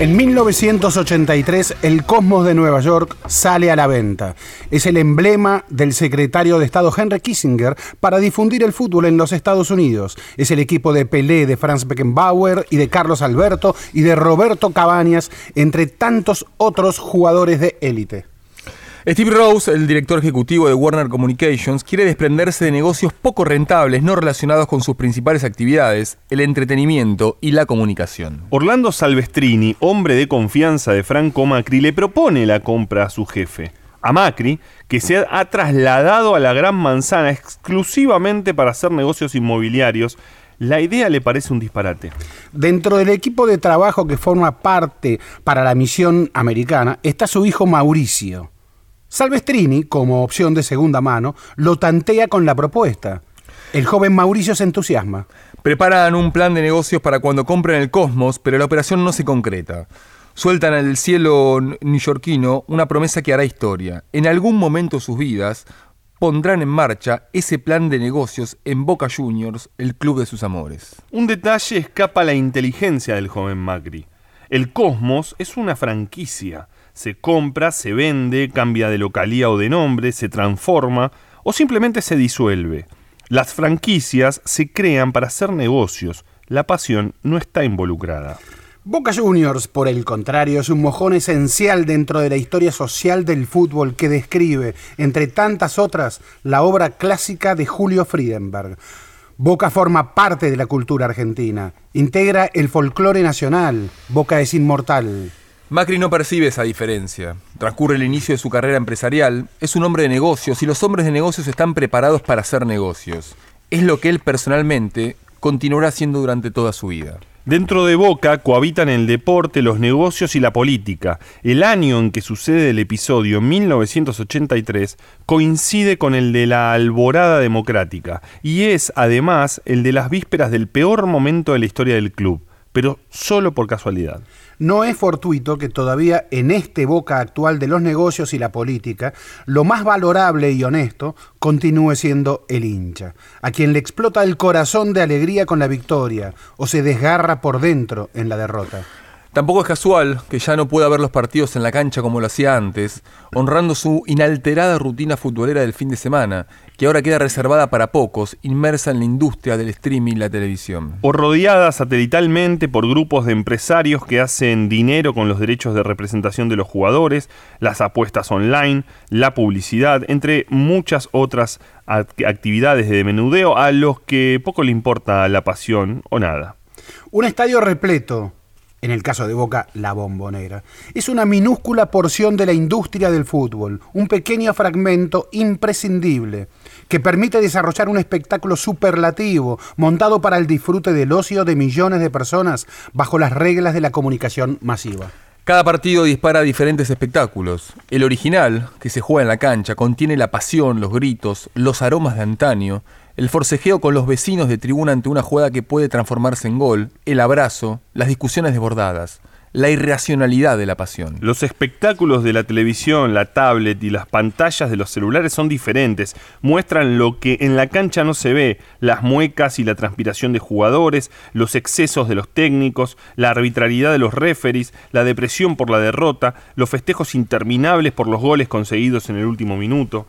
En 1983, el Cosmos de Nueva York sale a la venta. Es el emblema del secretario de Estado Henry Kissinger para difundir el fútbol en los Estados Unidos. Es el equipo de Pelé, de Franz Beckenbauer y de Carlos Alberto y de Roberto Cabañas, entre tantos otros jugadores de élite. Steve Rose, el director ejecutivo de Warner Communications, quiere desprenderse de negocios poco rentables no relacionados con sus principales actividades, el entretenimiento y la comunicación. Orlando Salvestrini, hombre de confianza de Franco Macri, le propone la compra a su jefe, a Macri, que se ha trasladado a la Gran Manzana exclusivamente para hacer negocios inmobiliarios la idea le parece un disparate. Dentro del equipo de trabajo que forma parte para la misión americana está su hijo Mauricio. Salvestrini, como opción de segunda mano, lo tantea con la propuesta. El joven Mauricio se entusiasma. Preparan un plan de negocios para cuando compren el Cosmos, pero la operación no se concreta. Sueltan al cielo neoyorquino una promesa que hará historia. En algún momento de sus vidas pondrán en marcha ese plan de negocios en Boca Juniors, el club de sus amores. Un detalle escapa a la inteligencia del joven Macri. El Cosmos es una franquicia se compra, se vende, cambia de localía o de nombre, se transforma o simplemente se disuelve. Las franquicias se crean para hacer negocios. La pasión no está involucrada. Boca Juniors, por el contrario, es un mojón esencial dentro de la historia social del fútbol que describe, entre tantas otras, la obra clásica de Julio Friedenberg. Boca forma parte de la cultura argentina, integra el folclore nacional, Boca es inmortal. Macri no percibe esa diferencia. Transcurre el inicio de su carrera empresarial, es un hombre de negocios y los hombres de negocios están preparados para hacer negocios. Es lo que él personalmente continuará haciendo durante toda su vida. Dentro de Boca cohabitan el deporte, los negocios y la política. El año en que sucede el episodio, 1983, coincide con el de la alborada democrática y es además el de las vísperas del peor momento de la historia del club, pero solo por casualidad. No es fortuito que todavía en este boca actual de los negocios y la política, lo más valorable y honesto continúe siendo el hincha, a quien le explota el corazón de alegría con la victoria o se desgarra por dentro en la derrota. Tampoco es casual que ya no pueda ver los partidos en la cancha como lo hacía antes, honrando su inalterada rutina futbolera del fin de semana, que ahora queda reservada para pocos, inmersa en la industria del streaming y la televisión. O rodeada satelitalmente por grupos de empresarios que hacen dinero con los derechos de representación de los jugadores, las apuestas online, la publicidad, entre muchas otras actividades de menudeo a los que poco le importa la pasión o nada. Un estadio repleto en el caso de Boca, la bombonera. Es una minúscula porción de la industria del fútbol, un pequeño fragmento imprescindible que permite desarrollar un espectáculo superlativo montado para el disfrute del ocio de millones de personas bajo las reglas de la comunicación masiva. Cada partido dispara diferentes espectáculos. El original, que se juega en la cancha, contiene la pasión, los gritos, los aromas de antaño, el forcejeo con los vecinos de tribuna ante una jugada que puede transformarse en gol, el abrazo, las discusiones desbordadas, la irracionalidad de la pasión. Los espectáculos de la televisión, la tablet y las pantallas de los celulares son diferentes, muestran lo que en la cancha no se ve, las muecas y la transpiración de jugadores, los excesos de los técnicos, la arbitrariedad de los referees, la depresión por la derrota, los festejos interminables por los goles conseguidos en el último minuto.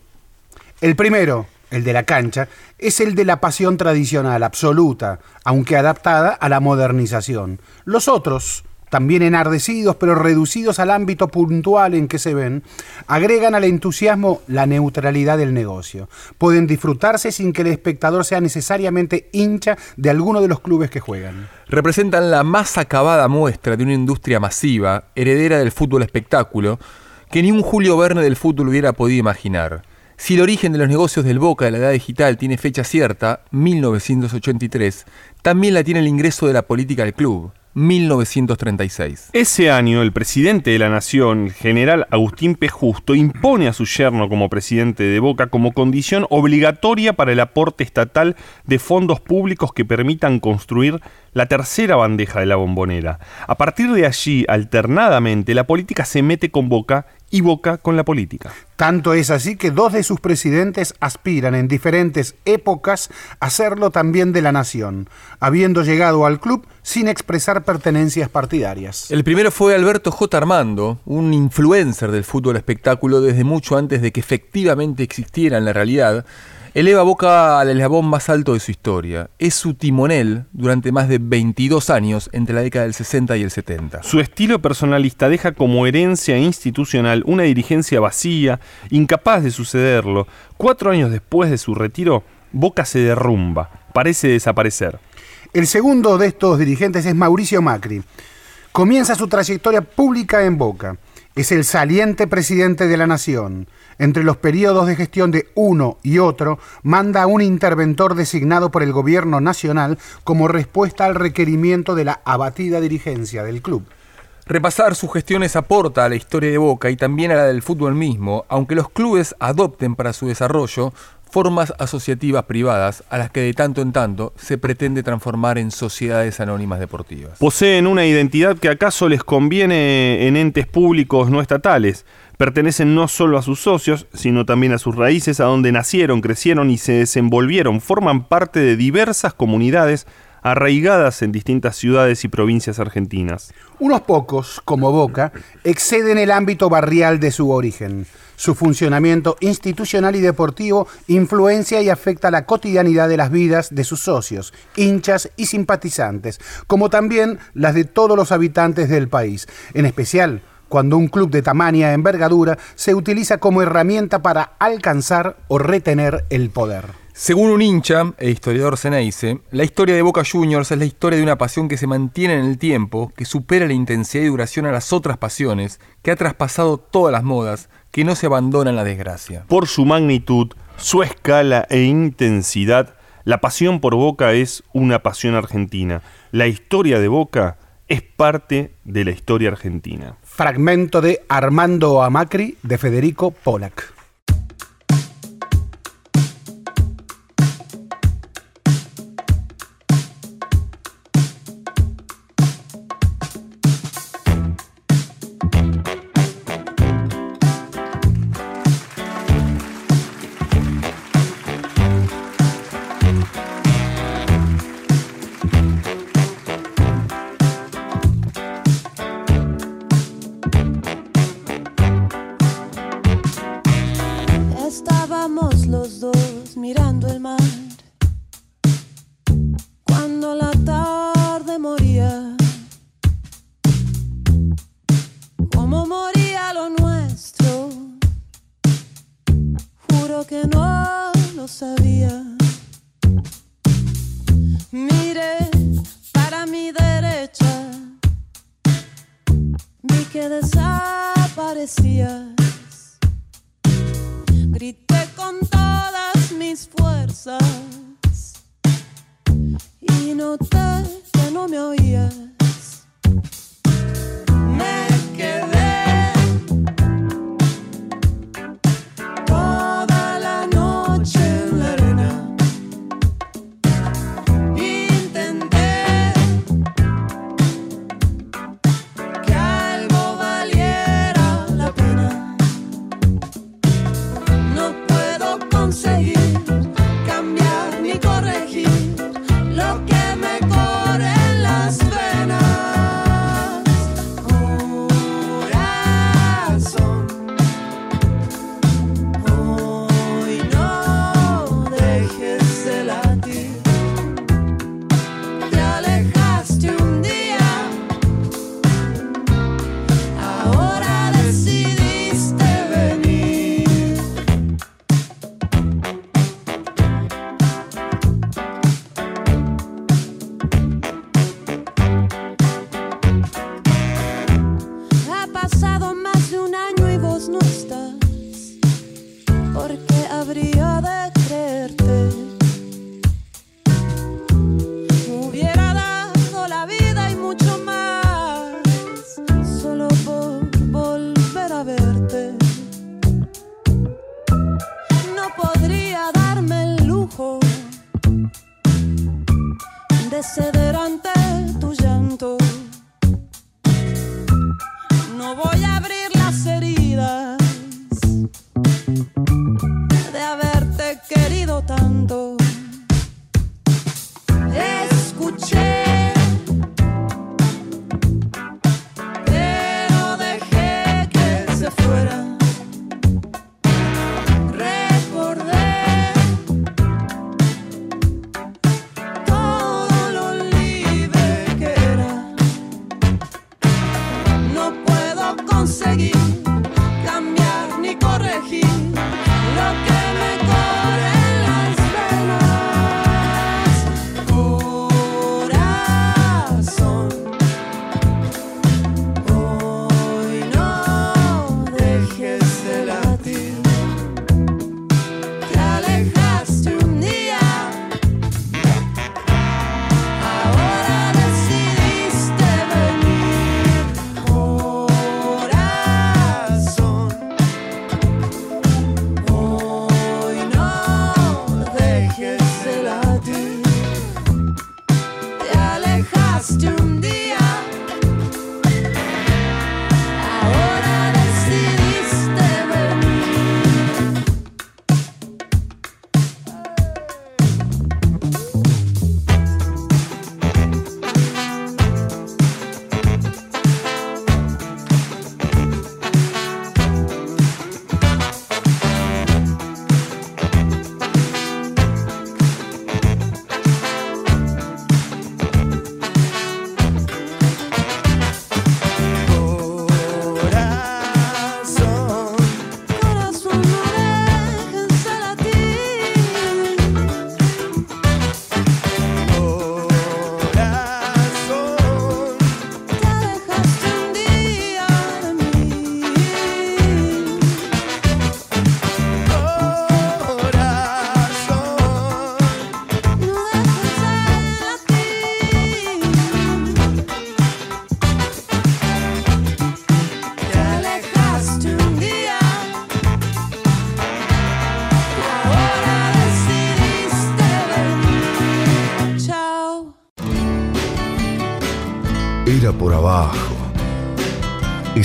El primero, el de la cancha, es el de la pasión tradicional, absoluta, aunque adaptada a la modernización. Los otros, también enardecidos pero reducidos al ámbito puntual en que se ven, agregan al entusiasmo la neutralidad del negocio. Pueden disfrutarse sin que el espectador sea necesariamente hincha de alguno de los clubes que juegan. Representan la más acabada muestra de una industria masiva, heredera del fútbol espectáculo, que ni un Julio Verne del fútbol hubiera podido imaginar. Si el origen de los negocios del Boca de la edad digital tiene fecha cierta, 1983, también la tiene el ingreso de la política al club. 1936. Ese año, el presidente de la Nación, el general Agustín P. Justo, impone a su yerno como presidente de Boca como condición obligatoria para el aporte estatal de fondos públicos que permitan construir la tercera bandeja de la bombonera. A partir de allí, alternadamente, la política se mete con Boca y Boca con la política. Tanto es así que dos de sus presidentes aspiran en diferentes épocas a serlo también de la nación, habiendo llegado al club sin expresar pertenencias partidarias. El primero fue Alberto J. Armando, un influencer del fútbol espectáculo desde mucho antes de que efectivamente existiera en la realidad, eleva Boca al eslabón más alto de su historia. Es su timonel durante más de 22 años entre la década del 60 y el 70. Su estilo personalista deja como herencia institucional una dirigencia vacía, incapaz de sucederlo. Cuatro años después de su retiro, Boca se derrumba, parece desaparecer. El segundo de estos dirigentes es Mauricio Macri. Comienza su trayectoria pública en Boca. Es el saliente presidente de la nación. Entre los periodos de gestión de uno y otro, manda a un interventor designado por el gobierno nacional como respuesta al requerimiento de la abatida dirigencia del club. Repasar sus gestiones aporta a la historia de Boca y también a la del fútbol mismo, aunque los clubes adopten para su desarrollo formas asociativas privadas a las que de tanto en tanto se pretende transformar en sociedades anónimas deportivas. Poseen una identidad que acaso les conviene en entes públicos no estatales. Pertenecen no solo a sus socios, sino también a sus raíces, a donde nacieron, crecieron y se desenvolvieron. Forman parte de diversas comunidades arraigadas en distintas ciudades y provincias argentinas. Unos pocos, como Boca, exceden el ámbito barrial de su origen. Su funcionamiento institucional y deportivo influencia y afecta la cotidianidad de las vidas de sus socios, hinchas y simpatizantes, como también las de todos los habitantes del país, en especial cuando un club de tamaña envergadura se utiliza como herramienta para alcanzar o retener el poder. Según un hincha e historiador Ceneice, la historia de Boca Juniors es la historia de una pasión que se mantiene en el tiempo, que supera la intensidad y duración a las otras pasiones, que ha traspasado todas las modas, que no se abandona en la desgracia. Por su magnitud, su escala e intensidad, la pasión por Boca es una pasión argentina. La historia de Boca es parte de la historia argentina. Fragmento de Armando Amacri de Federico Pollack.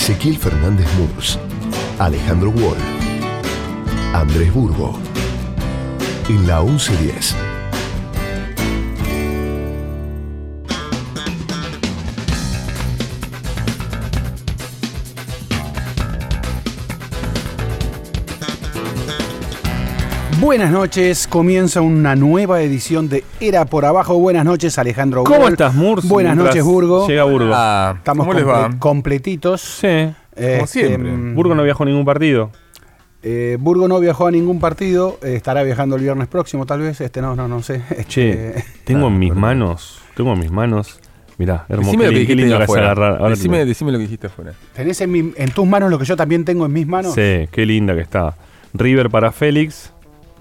Ezequiel Fernández Murs, Alejandro Wall, Andrés Burgo. En la 1110. Buenas noches, comienza una nueva edición de Era por Abajo. Buenas noches, Alejandro. ¿Cómo Wall. estás, Murs? Buenas noches, Burgo. Llega Burgo. Ah, Estamos ¿Cómo les comple- va? completitos. Sí. Este, siempre. mm, Burgo no viajó a ningún partido. eh, Burgo no viajó a ningún partido, eh, estará viajando el viernes próximo, tal vez. Este no, no, no sé. Este, Che, tengo en mis manos, tengo en mis manos, mirá, hermoso, Decime qué, lo que dijiste afuera. Decime, decime lo que dijiste afuera. ¿Tenés en, mi- en tus manos lo que yo también tengo en mis manos? Sí, qué linda que está. River para Félix,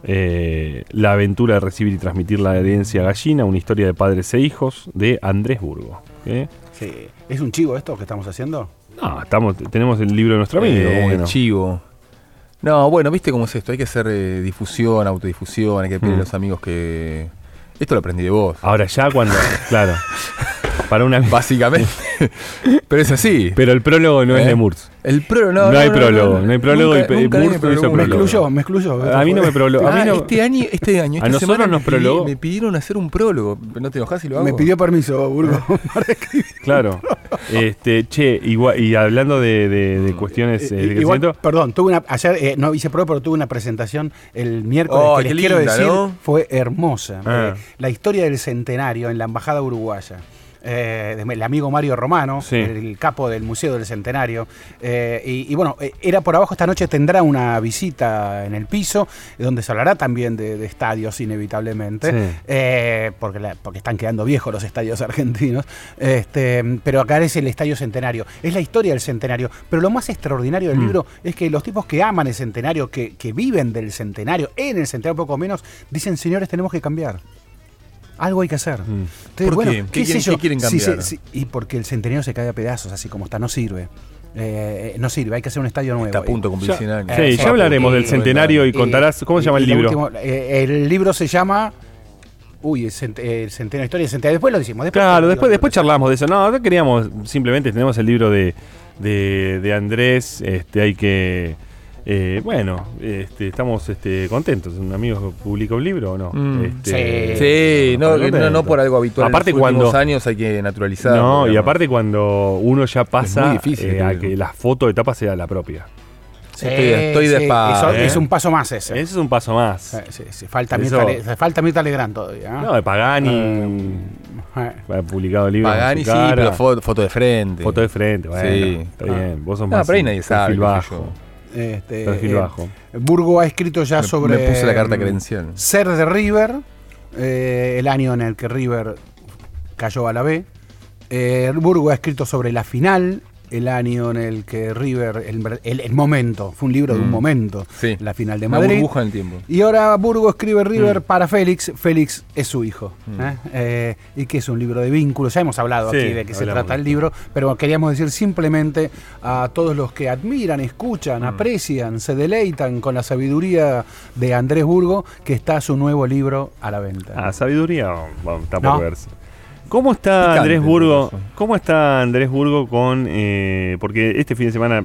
eh, la aventura de recibir y transmitir la herencia gallina, una historia de padres e hijos de Andrés Burgo. ¿eh? Sí. ¿Es un chivo esto que estamos haciendo? No, estamos, tenemos el libro de nuestro amigo. Eh. Chivo. No, bueno, viste cómo es esto. Hay que hacer eh, difusión, autodifusión, hay que pedir Mm. a los amigos que. Esto lo aprendí de vos. Ahora ya cuando, claro, para una... Básicamente. Pero es así. Pero el prólogo no es ¿Eh? de Murs. El prólogo, no, No hay prólogo, no hay prólogo Nunca- y nunca nadie Murphy me prólogo. excluyó, me excluyó. A mí no me mí Ah, no, este año, este año, esta A nosotros semana nos me, pidi- prologó. me pidieron hacer un prólogo. ¿No te enojas si lo hago? Me pidió permiso, Burgo. para escribir. Claro. Este, che, igual, y hablando de, de- de cuestiones eh, de Igual, crecimiento, perdón, tuve una, ayer eh, no hice prueba, pero tuve una presentación el miércoles Oh, que les quiero decir ¿no? fue hermosa. Ah. Eh, la historia del centenario en la embajada uruguaya. Eh, el amigo Mario Romano, Sí. el capo del Museo del Centenario. eh, y, y bueno, eh, era por abajo, esta noche tendrá una visita en el piso, donde se hablará también de, de estadios, inevitablemente, Sí. eh, porque, la- porque están quedando viejos los estadios argentinos. Este, pero acá es el Estadio Centenario. Es la historia del Centenario. Pero lo más extraordinario del Mm. libro es que los tipos que aman el Centenario, que, que viven del Centenario, en el Centenario poco menos, dicen, señores, tenemos que cambiar. Algo hay que hacer. Mm. Entonces, ¿Por bueno, qué? ¿qué, ¿Qué sé quieren- yo? qué quieren cambiar? sí, sí, y porque el Centenario se cae a pedazos, así como está, no sirve. Eh, no sirve, hay que hacer un estadio nuevo. Está a punto de cumplir Ya- 100 años. sí, Eh, ya hablaremos y- del centenario y Y- contarás. ¿Cómo se llama el libro? último, eh, el libro se llama. Uy, el, cent- el centenario, historia del centenario. Después lo decimos. Después Claro, lo- después, después charlamos de eso. No, no queríamos, simplemente tenemos el libro de, de, de Andrés. Este, hay que. Eh, bueno, este, estamos este, contentos. Un amigo publica un libro o no. Mm. Este, Sí, no, estamos no, no contentos. por algo habitual. Aparte en los últimos cuando- años hay que naturalizar. No, y aparte cuando uno ya pasa difícil eh, a que la foto de tapa sea la propia. Estoy- estoy de sí, eso ¿eh? Es un paso más ese. Ese es un paso más. Sí, sí, sí, Falta, Mirta, falta Mirta Legrand todavía. ¿eh? No, de Pagani. Eh, ha publicado libros. con Pagani sí, pero foto, foto de frente. Foto de frente, bueno. Sí. Está bien. Vos sos No, más. pero ahí nadie sabe. Este, Perfil eh, bajo. Burgo ha escrito ya Me- sobre. me puse la carta mm, credencial. Ser de River, eh, el año en el que River cayó a la B. Eh, Burgo ha escrito sobre la final, el año en el que River, el, el- el momento, fue un libro de un Mm. momento, Sí. la final de Una Madrid. burbuja en el tiempo. Y ahora Burgo escribe Mm. River para Félix. Félix es su hijo. ¿eh? Eh, y que es un libro de vínculos. Ya hemos hablado Sí, aquí de qué se trata el libro, pero queríamos decir simplemente a todos los que admiran, Mm. escuchan, aprecian, se deleitan con la sabiduría de Andrés Burgo, que está su nuevo libro a la venta. Ah, sabiduría, bueno, está No. por verse. ¿Cómo está Picante, Andrés Burgo? ¿Cómo está Andrés Burgo con eh, porque este fin de semana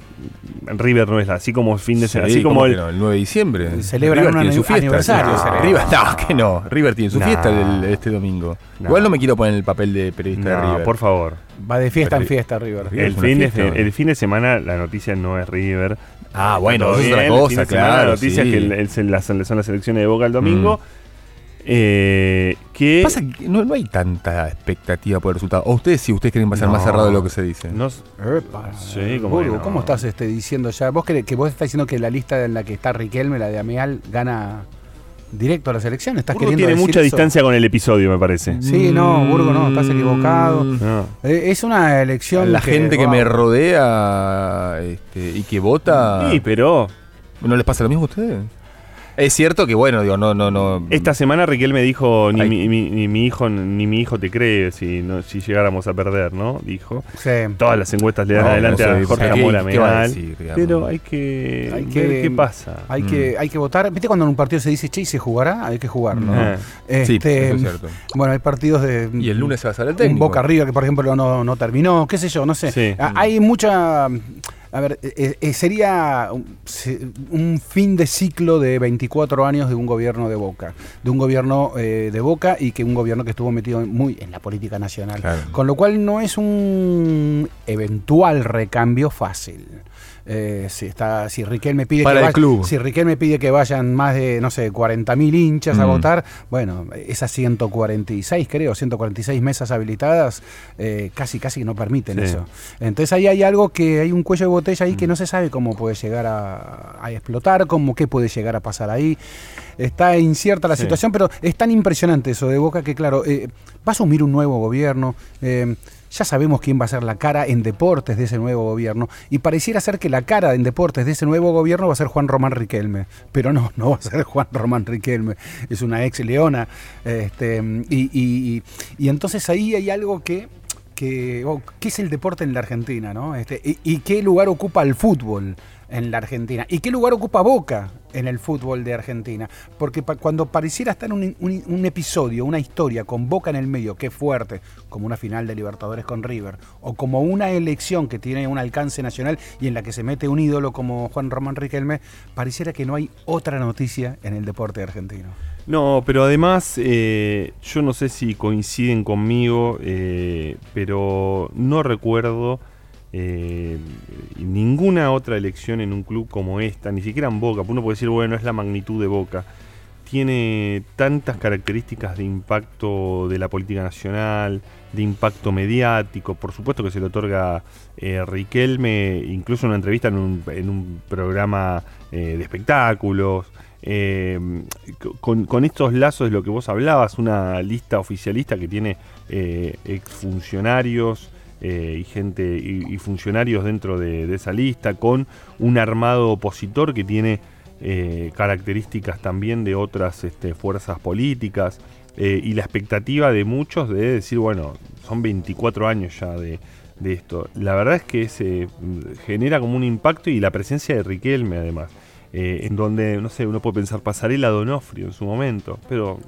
River no es así como fin de semana, Sí, así como ¿cómo el no? el 9 de diciembre. Celebran River un tiene su fiesta. aniversario, No. River, no, que no. River tiene su No. fiesta el- este domingo. No. Igual no me quiero poner en el papel de periodista de No, River. por favor. Va de fiesta en fiesta River. River El fin, de, el fin de semana la noticia no es River. Ah, bueno, eso es otra cosa, claro. La noticia sí. es que el- el- se- las- son las elecciones de Boca el domingo. Mm. Eh, que Pasa que no, no hay tanta expectativa por el resultado. O ustedes, si ustedes quieren pasar más No. cerrado de lo que se dice. no- Epa. Sí, cómo Burgo, que no. ¿cómo estás este, diciendo ya? ¿Vos crees que vos estás diciendo que la lista en la que está Riquelme, la de Ameal, gana directo a la selección? ¿Estás Burgo queriendo tiene decir mucha eso? distancia con el episodio, me parece. Sí, no, Burgo no, estás Mm. equivocado. No. Eh, es una elección. La gente que wow. me rodea este, y que vota. Sí, pero ¿No les pasa lo mismo a ustedes? Es cierto que, bueno, digo, no, no, no. esta semana Riquelme dijo ni, mi, mi- ni mi hijo ni mi hijo te cree si no, si llegáramos a perder, ¿no? Dijo. Sí. Todas las encuestas le dan No, adelante no sé, a Jorge ¿qué- Amora qué va a Meal. decir, digamos? Pero hay que, Hay ver que- qué pasa. Hay, Mm. que, hay que votar. ¿Viste cuando en un partido se dice, che, ¿y se jugará? Hay que jugarlo. ¿no? Ah. Sí, Este, eso es cierto. Bueno, hay partidos de. Y el lunes se va a salir el Un técnico. Boca River que, por ejemplo, no, no terminó, qué sé yo, no sé. Sí. Ah, Hay mucha. A ver, eh, eh, sería un, fin de ciclo de 24 años de un gobierno de Boca. De un gobierno eh, de Boca y que un gobierno que estuvo metido muy en la política nacional. Claro. Con lo cual no es un eventual recambio fácil. Eh, si está si Riquelme pide Para que el vaya- club. si Riquelme pide que vayan más de no sé 40.000 hinchas a Mm. votar bueno esas 146 creo 146 mesas habilitadas eh, casi casi no permiten Sí. eso entonces ahí hay algo que hay un cuello de botella ahí que no se sabe cómo puede llegar a, a explotar cómo qué puede llegar a pasar ahí está incierta la Sí. situación pero es tan impresionante eso de Boca que claro eh, va a asumir un nuevo gobierno eh, ya sabemos quién va a ser la cara en deportes de ese nuevo gobierno y pareciera ser que la cara en deportes de ese nuevo gobierno va a ser Juan Román Riquelme, pero no, no va a ser Juan Román Riquelme, es una ex leona, este, y, y- y- entonces ahí hay algo que, que oh, ¿qué es el deporte en la Argentina? ¿no? Este, y qué lugar ocupa el fútbol en la Argentina? ¿Y qué lugar ocupa Boca en el fútbol de Argentina? Porque cuando pareciera estar un, un- episodio, una historia con Boca en el medio, es fuerte, como una final de Libertadores con River, o como una elección que tiene un alcance nacional y en la que se mete un ídolo como Juan Román Riquelme, pareciera que no hay otra noticia en el deporte argentino. No, pero además, eh, yo no sé si coinciden conmigo, eh, pero no recuerdo eh, ninguna otra elección en un club como esta, ni siquiera en Boca. Uno puede decir, bueno, es la magnitud de Boca. Tiene tantas características de impacto de la política nacional, de impacto mediático, por supuesto que se le otorga eh, Riquelme, incluso una entrevista en un, programa eh, de espectáculos. Eh, con, con estos lazos de lo que vos hablabas, una lista oficialista que tiene exfuncionarios eh, y gente y, funcionarios dentro de, esa lista, con un armado opositor que tiene eh, características también de otras este, fuerzas políticas eh, y la expectativa de muchos de decir, bueno, son 24 años ya de, de esto. La verdad es que se genera como un impacto y la presencia de Riquelme además. Eh, en donde, no sé, uno puede pensar Pasarela Donofrio en su momento, pero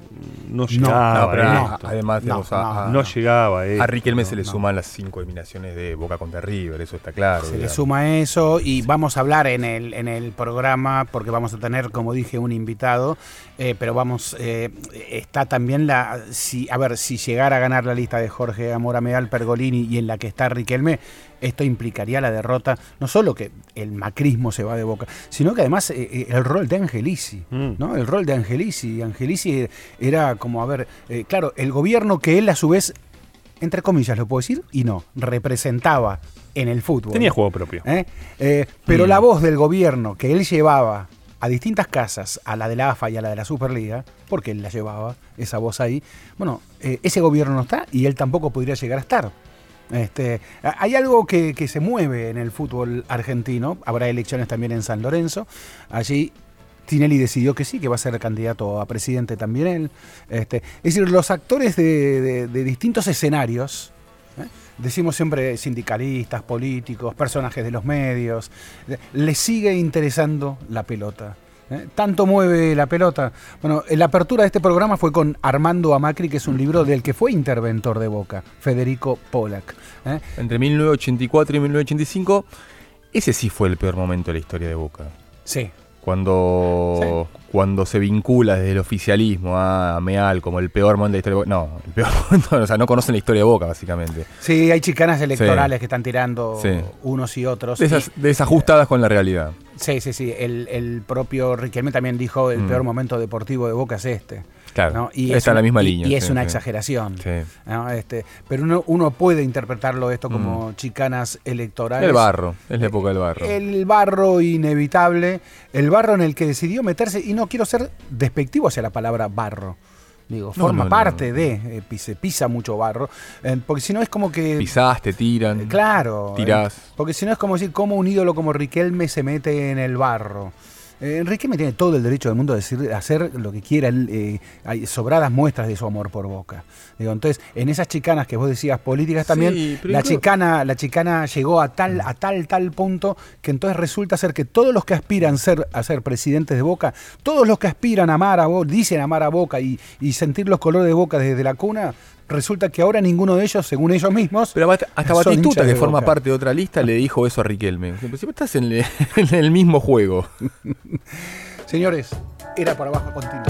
no llegaba No, esto. además, No, digamos, a, a- No llegaba a esto. a Riquelme se le no. suman las cinco eliminaciones de Boca contra River, eso está claro. Se le suma eso y vamos a hablar en el, en el programa porque vamos a tener, como dije, un invitado, eh, pero vamos, eh, está también la, si, a ver, si llegara a ganar la lista de Jorge Amora Medal Pergolini y en la que está Riquelme, esto implicaría la derrota, no solo que el macrismo se va de boca, sino que además eh, eh, el rol de Angelici, Mm. ¿no? El rol de Angelici. Angelici era como, a ver, eh, claro, el gobierno que él a su vez, entre comillas lo puedo decir, y no, representaba en el fútbol. Tenía juego propio. pero Mm. la voz del gobierno que él llevaba a distintas casas, a la de la AFA y a la de la Superliga, porque él la llevaba, esa voz ahí, bueno, ese gobierno no está y él tampoco podría llegar a estar. Este, hay algo que, se mueve en el fútbol argentino, habrá elecciones también en San Lorenzo, allí Tinelli decidió que sí, que va a ser candidato a presidente también él. Este, es decir, los actores de, distintos escenarios, ¿eh? decimos siempre sindicalistas, políticos, personajes de los medios, les sigue interesando la pelota. ¿Eh? Tanto mueve la pelota. Bueno, la apertura de este programa fue con Armando Amacri, que es un libro del que fue interventor de Boca, Federico Pollack. ¿eh? Entre 1984 y 1985, ese sí fue el peor momento de la historia de Boca. Sí. Cuando, cuando se vincula desde el oficialismo a Meal como el peor momento de la historia de Boca. No, el peor momento, o sea, no conocen la historia de Boca, básicamente. Sí, hay chicanas electorales que están tirando Sí. unos y otros. Desas- Y- desajustadas con la realidad. Sí, sí, sí. El, el propio Riquelme también dijo el Mm. peor momento deportivo de Boca es este. Claro, ¿no? está es en la misma y- línea, Y es sí, una sí. exageración. Sí. ¿no? Este, pero uno, uno puede interpretarlo esto como chicanas electorales. El barro, es la época del barro. El barro inevitable, el barro en el que decidió meterse, y no quiero ser despectivo hacia la palabra barro. Digo, No, forma no, parte no. de, eh, se pisa mucho barro, eh, porque si no es como que... Pisás, te tiran. Eh, Claro. Tirás. eh, porque si no es como decir cómo un ídolo como Riquelme se mete en el barro. Eh, Riquelme tiene todo el derecho del mundo de decir, hacer lo que quiera. eh, hay sobradas muestras de su amor por Boca. Digo, entonces, en esas chicanas que vos decías políticas también, Sí, la chicana, la chicana llegó a tal, a tal, tal punto que entonces resulta ser que todos los que aspiran ser, a ser presidentes de Boca, todos los que aspiran a amar a Boca, dicen amar a Boca y, y sentir los colores de Boca desde la cuna, resulta que ahora ninguno de ellos, según ellos mismos, Pero hasta, hasta Batistuta, que forma Boca. parte de otra lista, le dijo eso a Riquelme. Estás en, el- en el mismo juego. Señores, era por abajo continuo.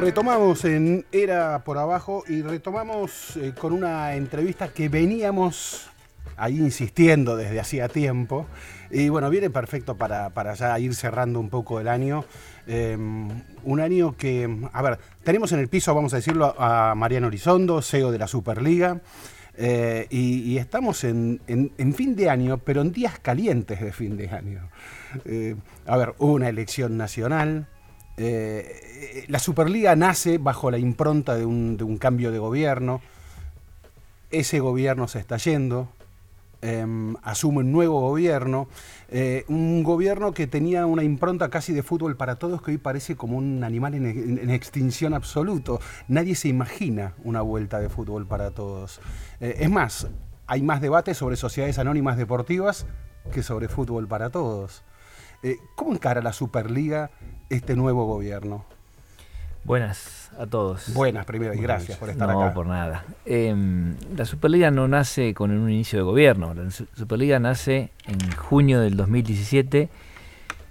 Retomamos en Era por abajo y retomamos eh, con una entrevista que veníamos ahí insistiendo desde hacía tiempo. Y bueno, viene perfecto para, para ya ir cerrando un poco el año. Eh, un año que, a ver, tenemos en el piso, vamos a decirlo, a Mariano Horizondo, CEO de la Superliga. Eh, y, estamos en, en- en fin de año, pero en días calientes de fin de año. Eh, a ver, hubo una elección nacional. eh, la Superliga nace bajo la impronta de un, de un cambio de gobierno. Ese gobierno se está yendo. em, asume un nuevo gobierno, eh, un gobierno que tenía una impronta casi de fútbol para todos que hoy parece como un animal en, extinción absoluto. Nadie se imagina una vuelta de fútbol para todos. Eh, es más, hay más debate sobre sociedades anónimas deportivas que sobre fútbol para todos. Eh, ¿Cómo encara la Superliga este nuevo gobierno? Buenas a todos. Buenas, primero, y gracias por estar no, acá. por nada. Em, la Superliga no nace con un inicio de gobierno. La Su- Superliga nace en junio del 2017.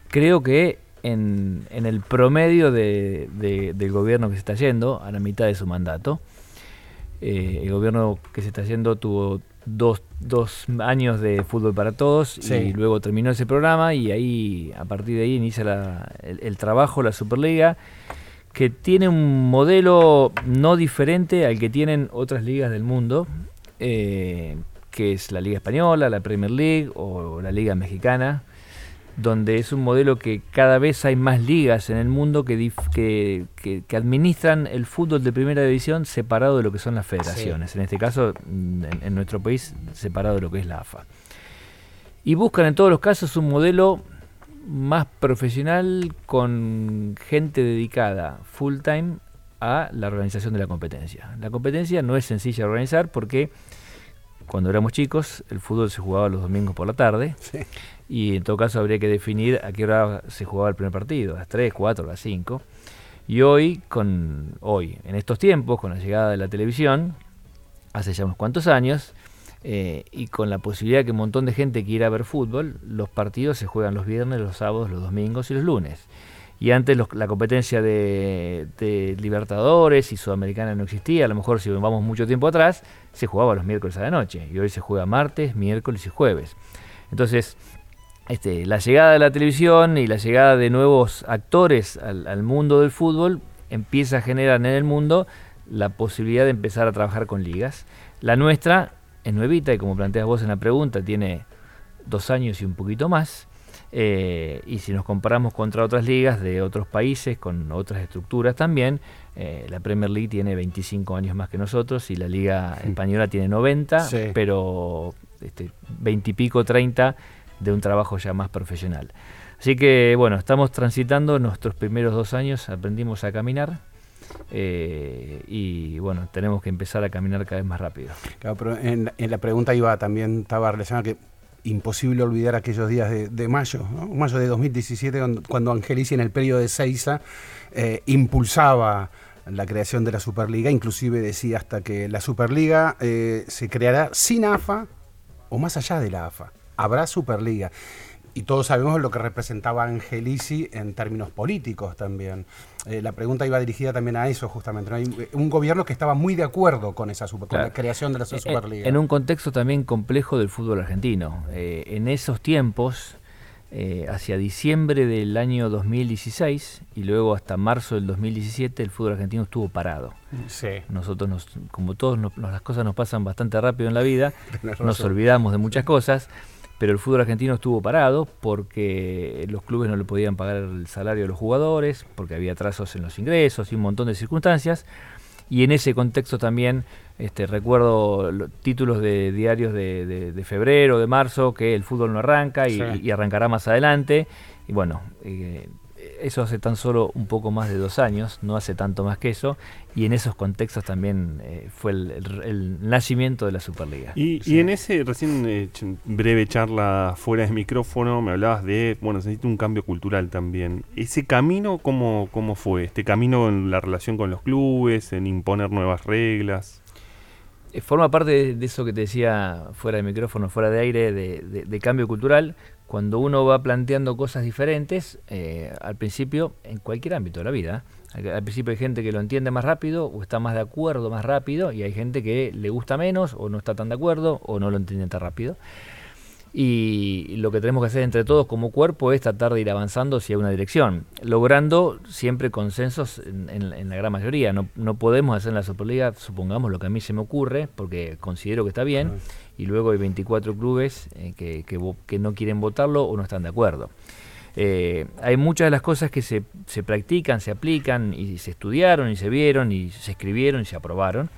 Creo que en, en el promedio de- de- del gobierno que se está yendo, a la mitad de su mandato. Eh, el gobierno que se está yendo tuvo dos, dos años de fútbol para todos Sí. y luego terminó ese programa y ahí, a partir de ahí, inicia la- el, el trabajo, la Superliga que tiene un modelo no diferente al que tienen otras ligas del mundo, eh, que es la Liga Española, la Premier League o la Liga Mexicana, donde es un modelo que cada vez hay más ligas en el mundo que, dif- que, que- que administran el fútbol de primera división separado de lo que son las federaciones. En este caso, en, en nuestro país, separado de lo que es la AFA. Y buscan en todos los casos un modelo más profesional con gente dedicada full time a la organización de la competencia. La competencia no es sencilla de organizar porque cuando éramos chicos el fútbol se jugaba los domingos por la tarde Sí. y en todo caso habría que definir a qué hora se jugaba el primer partido, a las 3, 4, a las 5. Y hoy, con, hoy, en estos tiempos, con la llegada de la televisión, hace ya unos cuantos años, eh, y con la posibilidad que un montón de gente quiera ver fútbol, los partidos se juegan los viernes, los sábados, los domingos y los lunes. Y antes la competencia de, de Libertadores y Sudamericana no existía. A lo mejor si vamos mucho tiempo atrás, se jugaba los miércoles a la noche. Y hoy se juega martes, miércoles y jueves. Entonces, este, la llegada de la televisión y la llegada de nuevos actores al, al mundo del fútbol empieza a generar en el mundo la posibilidad de empezar a trabajar con ligas. La nuestra es nuevita y como planteas vos en la pregunta, tiene dos años y un poquito más. Eh, y si nos comparamos contra otras ligas de otros países con otras estructuras también, eh, la Premier League tiene 25 años más que nosotros y la Liga Española tiene 90, Sí. pero este, 20 y pico, 30 de un trabajo ya más profesional. Así que bueno, estamos transitando nuestros primeros dos años, aprendimos a caminar eh, y bueno, tenemos que empezar a caminar cada vez más rápido. En, la pregunta iba también, estaba relacionada que imposible olvidar aquellos días de, mayo, mayo de 2017, cuando, cuando Angelici en el periodo de Seiza eh, impulsaba la creación de la Superliga, inclusive decía hasta que la Superliga eh, se creará sin AFA o más allá de la AFA. Habrá Superliga. Y todos sabemos lo que representaba Angelici en términos políticos también. Eh, la pregunta iba dirigida también a eso, justamente. ¿no? Hay un gobierno que estaba muy de acuerdo con, esa super- con la creación de la Eh, Superliga. En un contexto también complejo del fútbol argentino. Eh, en esos tiempos, eh, hacia diciembre del año 2016 y luego hasta marzo del 2017, el fútbol argentino estuvo parado. Sí. Nosotros, nos, como todos, nos- las cosas nos pasan bastante rápido en la vida, nos olvidamos de muchas cosas, pero el fútbol argentino estuvo parado porque los clubes no le podían pagar el salario a los jugadores, porque había atrasos en los ingresos y un montón de circunstancias. Y en ese contexto también este, recuerdo lo- títulos de diarios de, de- de febrero, de marzo, que el fútbol no arranca y, Sí. y arrancará más adelante. Y bueno, eh, eso hace tan solo un poco más de dos años, no hace tanto más que eso. Y en esos contextos también eh, fue el, el- el nacimiento de la Superliga. Y, y en ese recién eh, breve charla fuera de micrófono me hablabas de, bueno, se necesita un cambio cultural también. ¿Ese camino cómo, cómo fue? ¿Este camino en la relación con los clubes, en imponer nuevas reglas? Eh, Forma parte de, de eso que te decía fuera de micrófono, fuera de aire, de, de- de cambio cultural. Cuando uno va planteando cosas diferentes, eh, al principio, en cualquier ámbito de la vida, al, al principio hay gente que lo entiende más rápido o está más de acuerdo más rápido y hay gente que le gusta menos o no está tan de acuerdo o no lo entiende tan rápido. Y lo que tenemos que hacer entre todos como cuerpo es tratar de ir avanzando hacia una dirección, logrando siempre consensos en, en- en la gran mayoría. No, no podemos hacer en la Superliga, supongamos lo que a mí se me ocurre, porque considero que está bien, y luego hay 24 clubes eh, que, que que no quieren votarlo o no están de acuerdo. Eh, hay muchas de las cosas que se, se practican, se aplican y se estudiaron y se vieron y se escribieron y se aprobaron,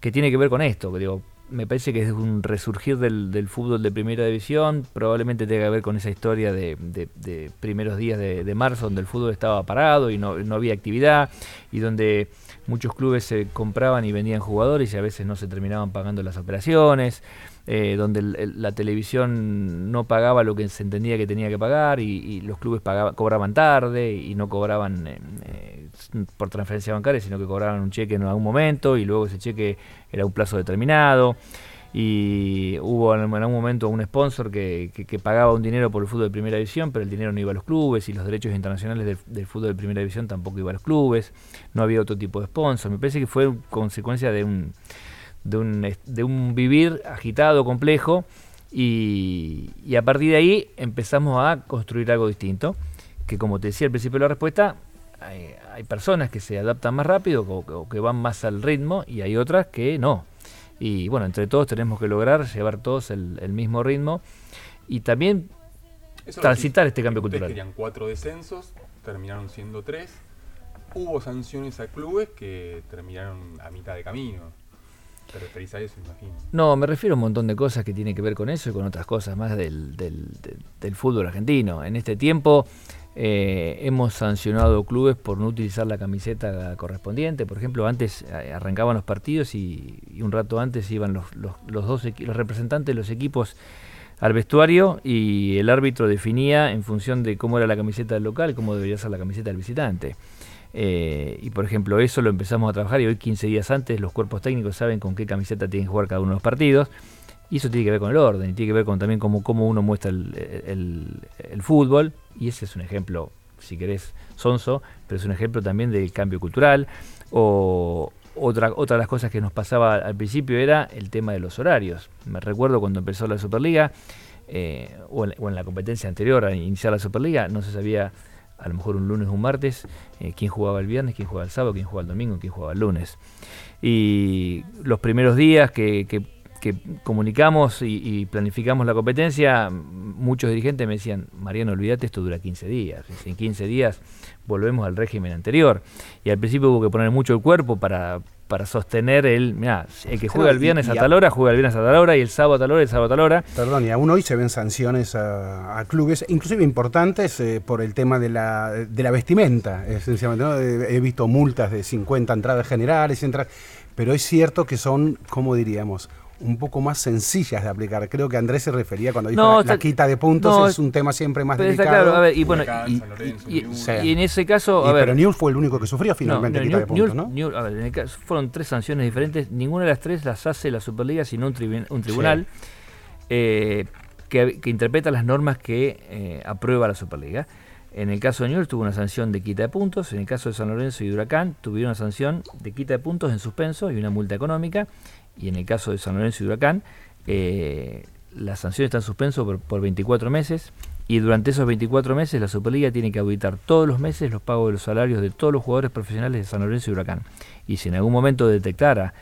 que tiene que ver con esto, que digo, me parece que es un resurgir del, del fútbol de primera división, probablemente tenga que ver con esa historia de, de- de primeros días de, de marzo donde el fútbol estaba parado y no, no había actividad y donde muchos clubes se compraban y vendían jugadores y a veces no se terminaban pagando las operaciones, eh, donde el- la televisión no pagaba lo que se entendía que tenía que pagar y, y los clubes pagaban, cobraban tarde y no cobraban eh, eh, por transferencia bancaria, sino que cobraban un cheque en algún momento y luego ese cheque era un plazo determinado. Y hubo en algún momento un sponsor que, que- que pagaba un dinero por el fútbol de primera división, pero el dinero no iba a los clubes y los derechos internacionales del, fútbol de primera división tampoco iba a los clubes. No había otro tipo de sponsor. Me parece que fue consecuencia de un, de un, de un vivir agitado, complejo, y, a partir de ahí empezamos a construir algo distinto, que como te decía al principio de la respuesta, hay, personas que se adaptan más rápido o que van más al ritmo y hay otras que no. Y bueno, entre todos tenemos que lograr llevar todos el, el mismo ritmo y también Eso transitar este cambio cultural. querían cuatro descensos, terminaron siendo tres. Hubo sanciones a clubes que terminaron a mitad de camino. ¿Te referís a eso, imagino? No, me refiero a un montón de cosas que tienen que ver con eso y con otras cosas más del, del- del- del fútbol argentino. En este tiempo eh, hemos sancionado clubes por no utilizar la camiseta correspondiente. Por ejemplo, antes eh, arrancaban los partidos y, un rato antes iban los, los, los dos los representantes de los equipos al vestuario y el árbitro definía en función de cómo era la camiseta del local, cómo debería ser la camiseta del visitante. Eh, y por ejemplo, eso lo empezamos a trabajar y hoy 15 días antes los cuerpos técnicos saben con qué camiseta tienen que jugar cada uno de los partidos. Y eso tiene que ver con el orden, y tiene que ver con también cómo, cómo uno muestra el, el- fútbol. Y ese es un ejemplo si querés, sonso, pero es un ejemplo también del cambio cultural. O otra, otra de las cosas que nos pasaba al principio era el tema de los horarios. Me recuerdo cuando empezó la Superliga, eh, o, en, o en la competencia anterior a iniciar la Superliga, no se sabía a lo mejor un lunes o un martes, eh, quién jugaba el viernes, quién jugaba el sábado, quién jugaba el domingo, quién jugaba el lunes. Y los primeros días que, que- que comunicamos y, y planificamos la competencia, muchos dirigentes me decían, Mariano, olvídate, esto dura 15 días. En 15 días volvemos al régimen anterior. Y al principio hubo que poner mucho el cuerpo para, para sostener el, mira, el que juega el viernes a tal hora, juega el viernes a tal hora, y el sábado a tal hora, el sábado a tal hora. Perdón, y aún hoy se ven sanciones a, a clubes, inclusive importantes, eh, por el tema de la, de la vestimenta, esencialmente. ¿no? Eh, He visto multas de 50 entradas generales, entra- pero es cierto que son, ¿cómo diríamos? Un poco más sencillas de aplicar. Creo que Andrés se refería cuando dijo No, la, está- la quita de puntos, no, es un tema siempre más Pero está delicado. claro, a ver, y bueno, Huracán, y, San Lorenzo, y- y- Newell's. Sí. y en ese caso, a Y- ver, pero Newell's fue el único que sufrió finalmente no, quita de puntos, ¿no? A ver, en el caso- fueron tres sanciones diferentes. Ninguna de las tres las hace la Superliga, sino un, tribu- un tribunal eh, que, que interpreta las normas que eh, aprueba la Superliga. En el caso de Newell tuvo una sanción de quita de puntos. En el caso de San Lorenzo y Huracán tuvieron una sanción de quita de puntos en suspenso y una multa económica. Y en el caso de San Lorenzo y Huracán, eh, la sanción está en suspenso por, por 24 meses. Y durante esos 24 meses la Superliga tiene que auditar todos los meses los pagos de los salarios de todos los jugadores profesionales de San Lorenzo y Huracán. Y si en algún momento detectara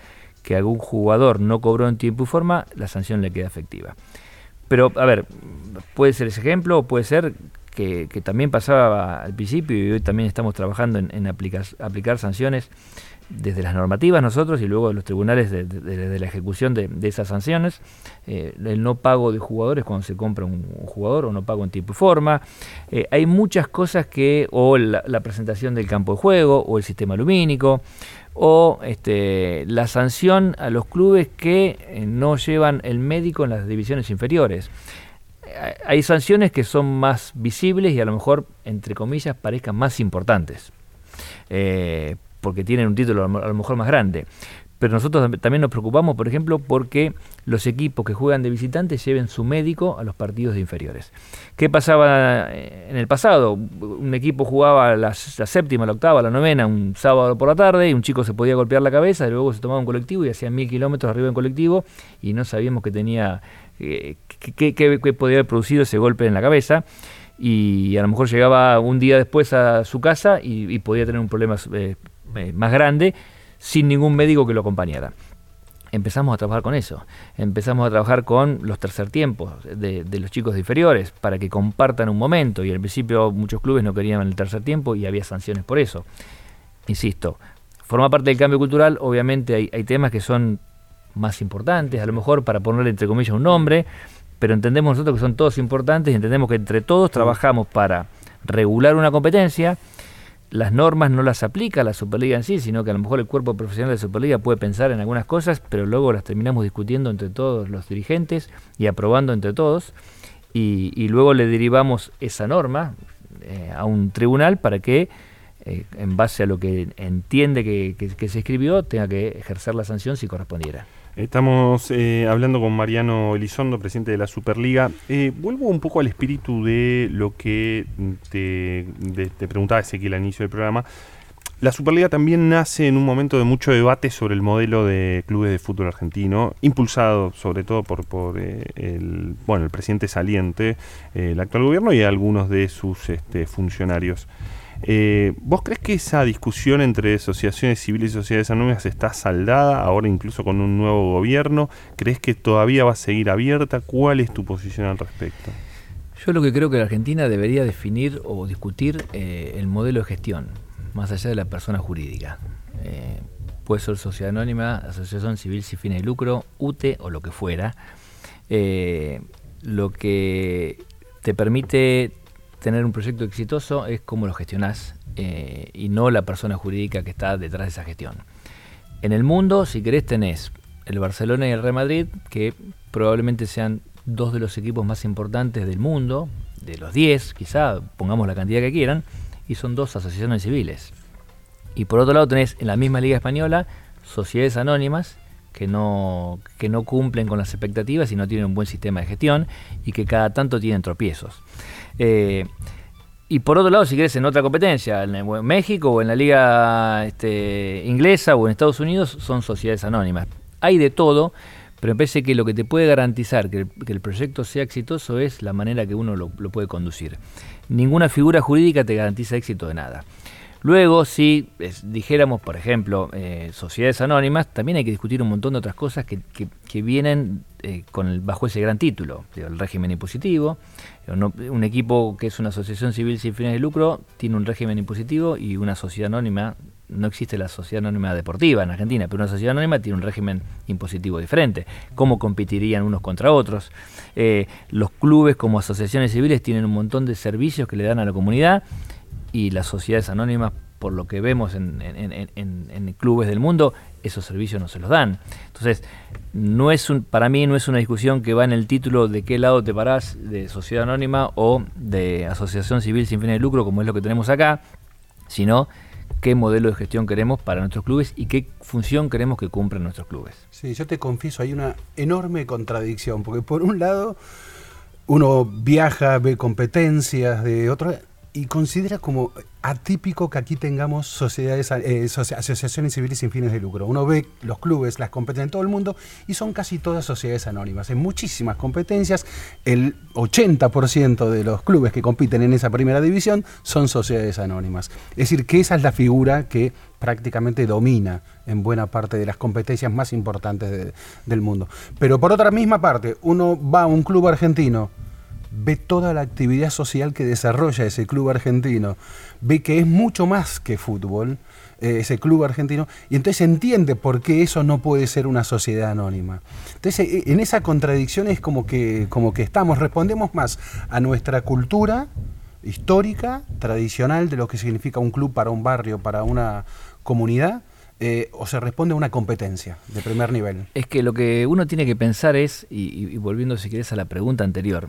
que algún jugador no cobró en tiempo y forma, la sanción le queda efectiva. Pero, a ver, puede ser ese ejemplo, puede ser que, que también pasaba al principio y hoy también estamos trabajando en, en aplicar, aplicar sanciones desde las normativas nosotros y luego de los tribunales de, la ejecución de, esas sanciones, eh, el no pago de jugadores cuando se compra un, jugador o no pago en tiempo y forma. Eh, hay muchas cosas que, o la, presentación del campo de juego, o el sistema lumínico, o este, la sanción a los clubes que eh, no llevan el médico en las divisiones inferiores. Hay sanciones que son más visibles y a lo mejor, entre comillas, parezcan más importantes porque tienen un título a lo mejor más grande. Pero nosotros tam- también nos preocupamos, por ejemplo, porque los equipos que juegan de visitantes lleven su médico a los partidos de inferiores. ¿Qué pasaba eh, en el pasado? Un equipo jugaba la, séptima, la octava, la novena, un sábado por la tarde, y un chico se podía golpear la cabeza, y luego se tomaba un colectivo y hacía mil kilómetros arriba en colectivo, y no sabíamos que tenía, eh, podía haber producido ese golpe en la cabeza y a lo mejor llegaba un día después a su casa y, podía tener un problema eh, más grande sin ningún médico que lo acompañara. Empezamos a trabajar con eso, empezamos a trabajar con los tercer tiempos de, de los chicos de inferiores para que compartan un momento y al principio muchos clubes no querían el tercer tiempo y había sanciones por eso. Insisto, forma parte del cambio cultural, obviamente hay, hay temas que son más importantes, a lo mejor para ponerle entre comillas un nombre, pero entendemos nosotros que son todos importantes y entendemos que entre todos trabajamos para regular una competencia. Las normas no las aplica la Superliga en sí, sino que a lo mejor el cuerpo profesional de Superliga puede pensar en algunas cosas, pero luego las terminamos discutiendo entre todos los dirigentes y aprobando entre todos. Y, y luego le derivamos esa norma eh, a un tribunal para que, eh, en base a lo que entiende que, que- que se escribió, tenga que ejercer la sanción si correspondiera. Estamos eh, hablando con Mariano Elizondo, presidente de la Superliga. Eh, vuelvo un poco al espíritu de lo que te, de- te preguntaba Ezequiel al inicio del programa. La Superliga también nace en un momento de mucho debate sobre el modelo de clubes de fútbol argentino, impulsado sobre todo por, eh, el, bueno, el presidente saliente, el actual gobierno y algunos de sus este, funcionarios. Eh, ¿Vos crees que esa discusión entre asociaciones civiles y sociedades anónimas está saldada, ahora incluso con un nuevo gobierno? ¿Crees que todavía va a seguir abierta? ¿Cuál es tu posición al respecto? Yo lo que creo que la Argentina debería definir o discutir eh, el modelo de gestión, más allá de la persona jurídica. Eh, puede ser sociedad anónima, asociación civil sin fines de lucro, UTE o lo que fuera. Eh, lo que te permite tener un proyecto exitoso es cómo lo gestionás eh, y no la persona jurídica que está detrás de esa gestión. En el mundo, si querés, tenés el Barcelona y el Real Madrid, que probablemente sean dos de los equipos más importantes del mundo, de los 10, quizá, pongamos la cantidad que quieran, y son dos asociaciones civiles. Y por otro lado tenés en la misma Liga Española sociedades anónimas que no, que no cumplen con las expectativas y no tienen un buen sistema de gestión y que cada tanto tienen tropiezos. Eh, Y por otro lado, si querés en otra competencia, en México o en la liga este, inglesa o en Estados Unidos, son sociedades anónimas. Hay de todo, pero me parece que lo que te puede garantizar que el, proyecto sea exitoso es la manera que uno lo, puede conducir. Ninguna figura jurídica te garantiza éxito de nada. Luego, si dijéramos, por ejemplo, eh, sociedades anónimas, también hay que discutir un montón de otras cosas que vienen eh, bajo ese gran título, el régimen impositivo. Un equipo que es una asociación civil sin fines de lucro tiene un régimen impositivo y una sociedad anónima, no existe la sociedad anónima deportiva en Argentina, pero una sociedad anónima tiene un régimen impositivo diferente. ¿Cómo competirían unos contra otros? Eh, los clubes como asociaciones civiles tienen un montón de servicios que le dan a la comunidad y las sociedades anónimas, por lo que vemos en clubes del mundo, esos servicios no se los dan. Entonces, no es un, para mí no es una discusión que va en el título de qué lado te parás, de sociedad anónima o de asociación civil sin fines de lucro, como es lo que tenemos acá, sino qué modelo de gestión queremos para nuestros clubes y qué función queremos que cumplan nuestros clubes. Sí, yo te confieso, hay una enorme contradicción, porque por un lado uno viaja, ve competencias de otro y considera como atípico que aquí tengamos sociedades, eh, asoci- asociaciones civiles sin fines de lucro. Uno ve los clubes, las competencias en todo el mundo y son casi todas sociedades anónimas. En muchísimas competencias, el 80% de los clubes que compiten en esa primera división son sociedades anónimas. Es decir, que esa es la figura que prácticamente domina en buena parte de las competencias más importantes de- del mundo. Pero por otra misma parte, uno va a un club argentino, ve toda la actividad social que desarrolla ese club argentino, ve que es mucho más que fútbol, eh, ese club argentino, y entonces entiende por qué eso no puede ser una sociedad anónima. Entonces, eh, en esa contradicción es como que, como que estamos, respondemos más a nuestra cultura histórica, tradicional, de lo que significa un club para un barrio, para una comunidad, eh, o se responde a una competencia de primer nivel. Es que lo que uno tiene que pensar es, y, y- volviendo si querés a la pregunta anterior,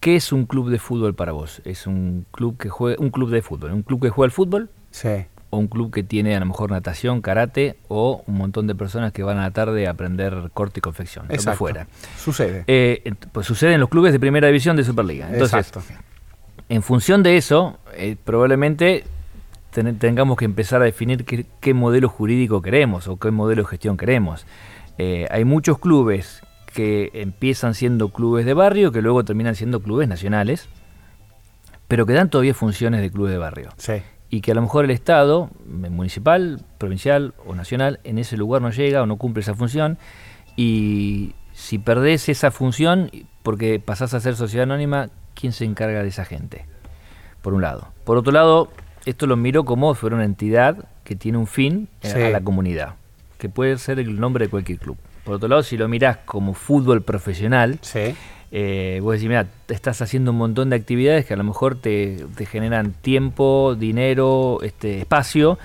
¿qué es un club de fútbol para vos? ¿Es un club que juega, un club de fútbol? ¿Un club que juega al fútbol? Sí. ¿O un club que tiene a lo mejor natación, karate o un montón de personas que van a la tarde a aprender corte y confección? Lo que Exacto. fuera. Sucede. Eh, pues sucede en los clubes de primera división de Superliga. Entonces, Exacto. en función de eso, eh, probablemente ten- tengamos que empezar a definir qué, qué modelo jurídico queremos o qué modelo de gestión queremos. Eh, hay muchos clubes que empiezan siendo clubes de barrio, que luego terminan siendo clubes nacionales, pero que dan todavía funciones de clubes de barrio. Sí. Y que a lo mejor el Estado, municipal, provincial o nacional, en ese lugar no llega o no cumple esa función. Y si perdés esa función porque pasás a ser sociedad anónima, ¿quién se encarga de esa gente? Por un lado. Por otro lado, esto lo miro como si fuera una entidad que tiene un fin eh, Sí. a la comunidad, que puede ser el nombre de cualquier club. Por otro lado, si lo mirás como fútbol profesional, Sí. eh, vos decís, mira, estás haciendo un montón de actividades que a lo mejor te, te generan tiempo, dinero, este, espacio,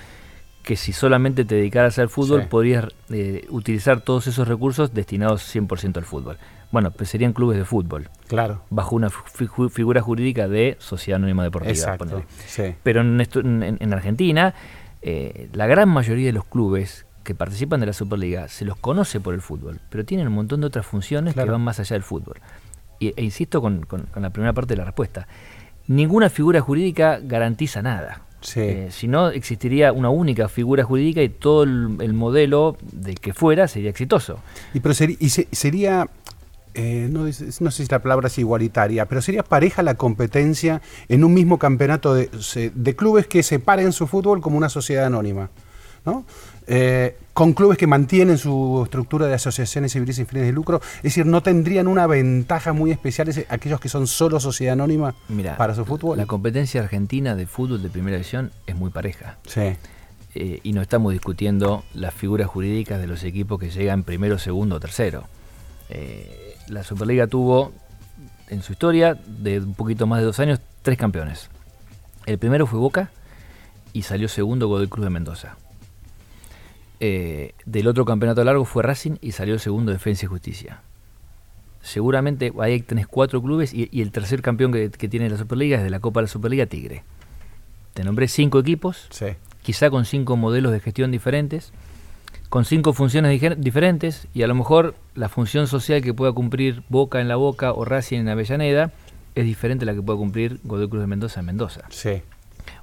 que si solamente te dedicaras al fútbol Sí. podrías eh, utilizar todos esos recursos destinados 100% al fútbol. Bueno, pues serían clubes de fútbol, Claro. bajo una figura jurídica de sociedad anónima deportiva. Exacto. Sí. Pero en, esto- en- en Argentina, eh, la gran mayoría de los clubes que participan de la Superliga se los conoce por el fútbol, pero tienen un montón de otras funciones que van más allá del fútbol. Y, e insisto con, con- con la primera parte de la respuesta. Ninguna figura jurídica garantiza nada. Sí. Eh, si no, existiría una única figura jurídica y todo el, el modelo de que fuera sería exitoso. Y, pero seri- y se- sería, eh, no, no sé si la palabra es igualitaria, pero sería pareja la competencia en un mismo campeonato de, de clubes que separen su fútbol como una sociedad anónima. ¿no? Eh, con clubes que mantienen su estructura de asociaciones civiles sin fines de lucro, es decir, no tendrían una ventaja muy especial ese- aquellos que son solo sociedad anónima para su fútbol. la competencia argentina de fútbol de primera división es muy pareja. Sí, eh, y no estamos discutiendo las figuras jurídicas de los equipos que llegan primero, segundo o tercero. Eh, la Superliga tuvo en su historia de un poquito más de dos años tres campeones. El primero fue Boca y salió segundo Godoy Cruz de Mendoza. Eh, del otro campeonato largo fue Racing y salió segundo Defensa y Justicia. Seguramente ahí tenés cuatro clubes y, y el tercer campeón que, que tiene la Superliga es de la Copa de la Superliga Tigre. Te nombré cinco equipos sí. quizá con cinco modelos de gestión diferentes, con cinco funciones diferentes, y a lo mejor la función social que pueda cumplir Boca en la Boca o Racing en Avellaneda es diferente a la que pueda cumplir Godoy Cruz de Mendoza en Mendoza. Sí.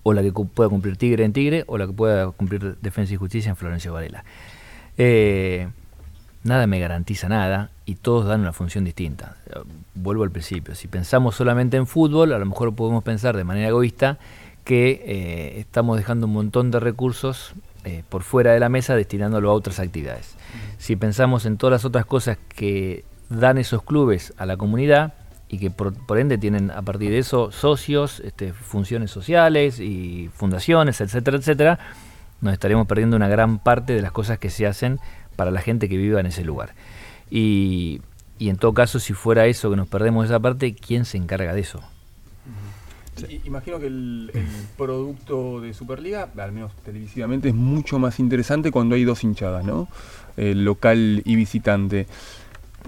O la que pueda cumplir Tigre en Tigre, o la que pueda cumplir Defensa y Justicia en Florencio Varela. Eh, nada me garantiza nada y todos dan una función distinta. Vuelvo al principio, si pensamos solamente en fútbol, a lo mejor podemos pensar de manera egoísta que eh, estamos dejando un montón de recursos eh, por fuera de la mesa destinándolo a otras actividades. Si pensamos en todas las otras cosas que dan esos clubes a la comunidad y que por, por ende tienen a partir de eso socios, este, funciones sociales y fundaciones, etcétera, etcétera, nos estaremos perdiendo una gran parte de las cosas que se hacen para la gente que viva en ese lugar. Y, y en todo caso, si fuera eso que nos perdemos esa parte, ¿quién se encarga de eso? Imagino que el, producto de Superliga, al menos televisivamente, es mucho más interesante cuando hay dos hinchadas, ¿no? Local y visitante.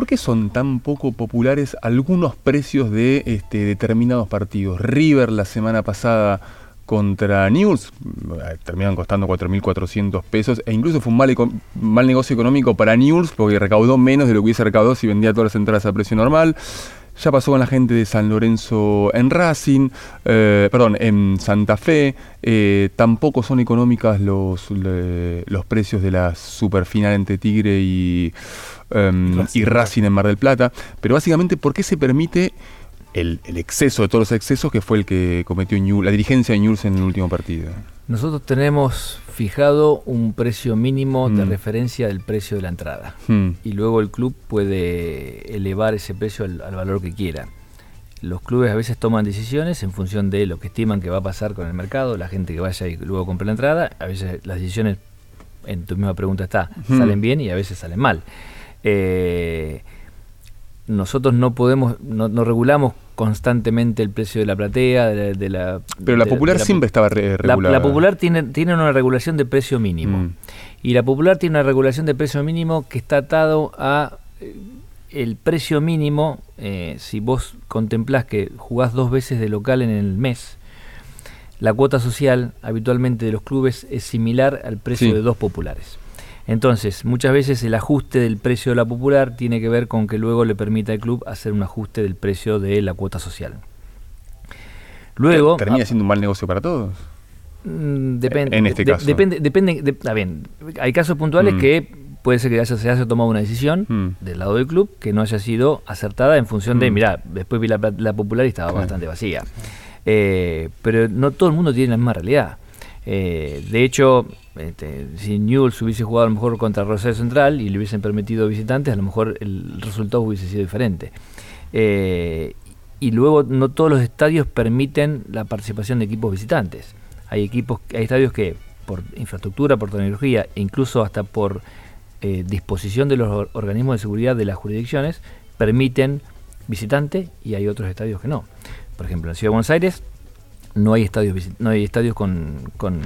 ¿Por qué son tan poco populares algunos precios de este, determinados partidos? River la semana pasada contra News eh, terminaron costando 4.400 pesos e incluso fue un mal, mal negocio económico para News porque recaudó menos de lo que hubiese recaudado si vendía todas las entradas a precio normal. Ya pasó con la gente de San Lorenzo en Racing, eh, perdón, en Santa Fe. eh, tampoco son económicas los, le- los precios de la superfinal entre Tigre y, em, y Racing en Mar del Plata. Pero básicamente, ¿por qué se permite el, el exceso de todos los excesos que fue el que cometió la dirigencia de Newell's en el último partido? Nosotros tenemos fijado un precio mínimo de Mm. referencia del precio de la entrada. Hmm. y luego el club puede elevar ese precio al, al valor que quiera. Los clubes a veces toman decisiones en función de lo que estiman que va a pasar con el mercado, la gente que vaya y luego compre la entrada. A veces las decisiones, en tu misma pregunta está, Ujú. salen bien y a veces salen mal. Eh, nosotros no podemos, no, no regulamos constantemente el precio de la platea, de la... de la- Pero la de- popular de la- siempre estaba re- la, regulada. la popular tiene, tiene una regulación de precio mínimo. Mm. Y la popular tiene una regulación de precio mínimo que está atado a eh, el precio mínimo. eh, si vos contemplás que jugás dos veces de local en el mes, la cuota social habitualmente de los clubes es similar al precio Sí. de dos populares. Entonces, muchas veces el ajuste del precio de la popular tiene que ver con que luego le permita al club hacer un ajuste del precio de la cuota social. Luego, Termina a- siendo un mal negocio para todos. Mm, Depende. En este de- caso. Depende, depende. de- está bien. Hay casos puntuales Mm. que puede ser que haya- se haya tomado una decisión Mm. del lado del club que no haya sido acertada en función de, mirá, después vi la, la popular y estaba Claro. bastante vacía. Eh, pero no todo el mundo tiene la misma realidad. Eh, de hecho, este, si Newell's hubiese jugado a lo mejor contra Rosario Central y le hubiesen permitido visitantes, a lo mejor el resultado hubiese sido diferente. Eh, y luego no todos los estadios permiten la participación de equipos visitantes. Hay equipos, hay estadios que por infraestructura, por tecnología e incluso hasta por eh, disposición de los or- organismos de seguridad de las jurisdicciones permiten visitante y hay otros estadios que no. Por ejemplo, en Ciudad de Buenos Aires no hay estadios no hay estadios con, con,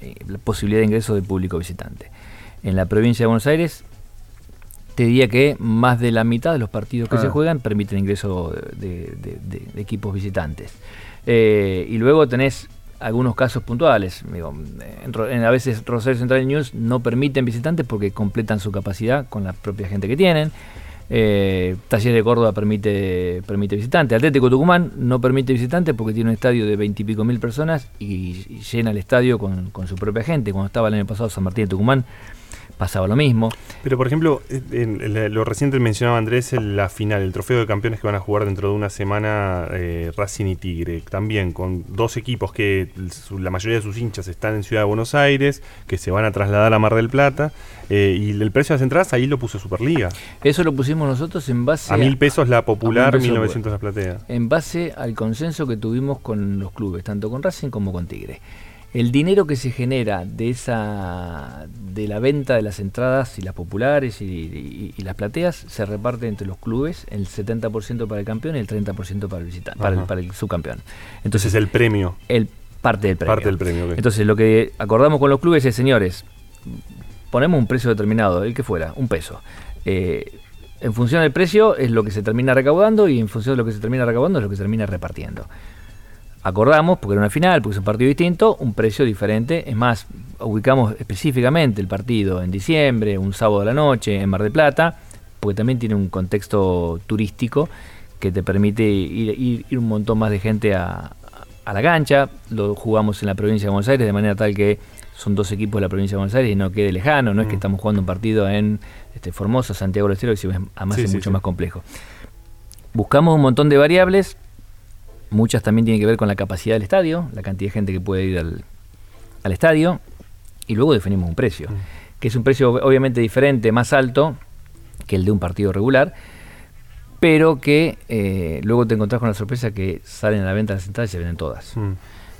eh, la posibilidad de ingreso de público visitante. En la provincia de Buenos Aires te diría que más de la mitad de los partidos que Ah. se juegan permiten ingreso de, de- de- de equipos visitantes. Eh, y luego tenés algunos casos puntuales. Digo, en en- a veces Rosario Central News no permiten visitantes porque completan su capacidad con la propia gente que tienen. Eh, Talleres de Córdoba permite, permite visitantes. Atlético Tucumán no permite visitantes porque tiene un estadio de veintipico mil personas y, llena el estadio con, con su propia gente. Cuando estaba el año pasado San Martín de Tucumán pasaba lo mismo. Pero, por ejemplo, en- en lo reciente mencionaba Andrés, el- la final, el trofeo de campeones que van a jugar dentro de una semana eh, Racing y Tigre. También con dos equipos que su- la mayoría de sus hinchas están en Ciudad de Buenos Aires, que se van a trasladar a Mar del Plata. eh, y el precio de las entradas ahí lo puso Superliga. Eso lo pusimos nosotros en base A mil pesos la popular, pesos, 1900 la platea. en base al consenso que tuvimos con los clubes, tanto con Racing como con Tigre. El dinero que se genera de esa de la venta de las entradas y las populares y, y- y las plateas se reparte entre los clubes, el 70% para el campeón y el 30% para el visitante, para el, para el subcampeón. Entonces Entonces el premio. el parte del premio. Parte del premio. Entonces lo que acordamos con los clubes es, señores, ponemos un precio determinado, el que fuera, un peso. Eh, en función del precio es lo que se termina recaudando y en función de lo que se termina recaudando es lo que se termina repartiendo. Acordamos, porque era una final, porque es un partido distinto, un precio diferente. Es más, ubicamos específicamente el partido en diciembre, un sábado a la noche, en Mar del Plata, porque también tiene un contexto turístico que te permite ir, ir- ir un montón más de gente a, a la cancha. Lo jugamos en la provincia de Buenos Aires de manera tal que son dos equipos de la provincia de Buenos Aires y no quede lejano. No es que Mm. estamos jugando un partido en este, Formosa, Santiago del Estero, que además Sí, es sí, mucho sí. más complejo. Buscamos un montón de variables. Muchas también tienen que ver con la capacidad del estadio, la cantidad de gente que puede ir al, al estadio. Y luego definimos un precio, que es un precio obviamente diferente, más alto que el de un partido regular, pero que eh, luego te encontrás con la sorpresa que salen a la venta las entradas y se venden todas. Mm.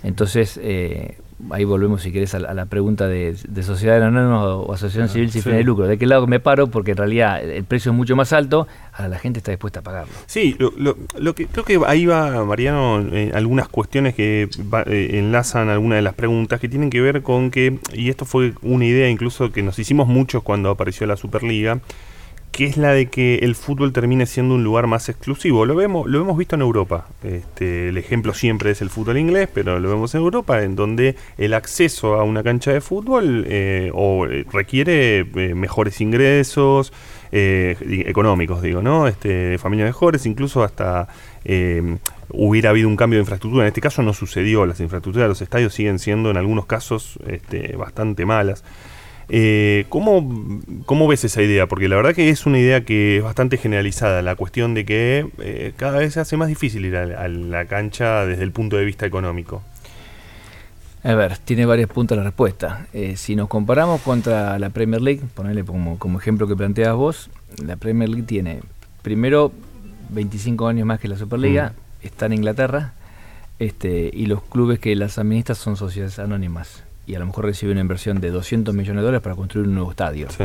Entonces, eh, ahí volvemos, si querés, a, la- a la pregunta de, de sociedad anónima o, o asociación civil sin sí. fines de lucro. ¿De qué lado me paro? Porque en realidad el precio es mucho más alto, ahora la gente está dispuesta a pagarlo. Sí, lo, lo- lo que creo que ahí va, Mariano, eh, algunas cuestiones que va- eh, enlazan algunas de las preguntas que tienen que ver con que, y esto fue una idea incluso que nos hicimos muchos cuando apareció la Superliga, que es la de que el fútbol termine siendo un lugar más exclusivo. Lo vemos, lo hemos visto en Europa. Este, el ejemplo siempre es el fútbol inglés, pero lo vemos en Europa, en donde el acceso a una cancha de fútbol eh, o, eh, requiere eh, mejores ingresos eh, económicos, digo, ¿no? Este, familias mejores, incluso hasta eh, hubiera habido un cambio de infraestructura. En este caso no sucedió. Las infraestructuras de los estadios siguen siendo en algunos casos este, bastante malas. Eh, ¿cómo, cómo ves esa idea? Porque la verdad que es una idea que es bastante generalizada, la cuestión de que eh, cada vez se hace más difícil ir a, a la cancha desde el punto de vista económico. A ver, tiene varios puntos la respuesta. Eh, si nos comparamos contra la Premier League, ponerle como, como ejemplo que planteas vos, la Premier League tiene primero 25 años más que la Superliga, está en Inglaterra, este, y los clubes que las administran son sociedades anónimas. Y a lo mejor reciben una inversión de 200 millones de dólares para construir un nuevo estadio. Sí.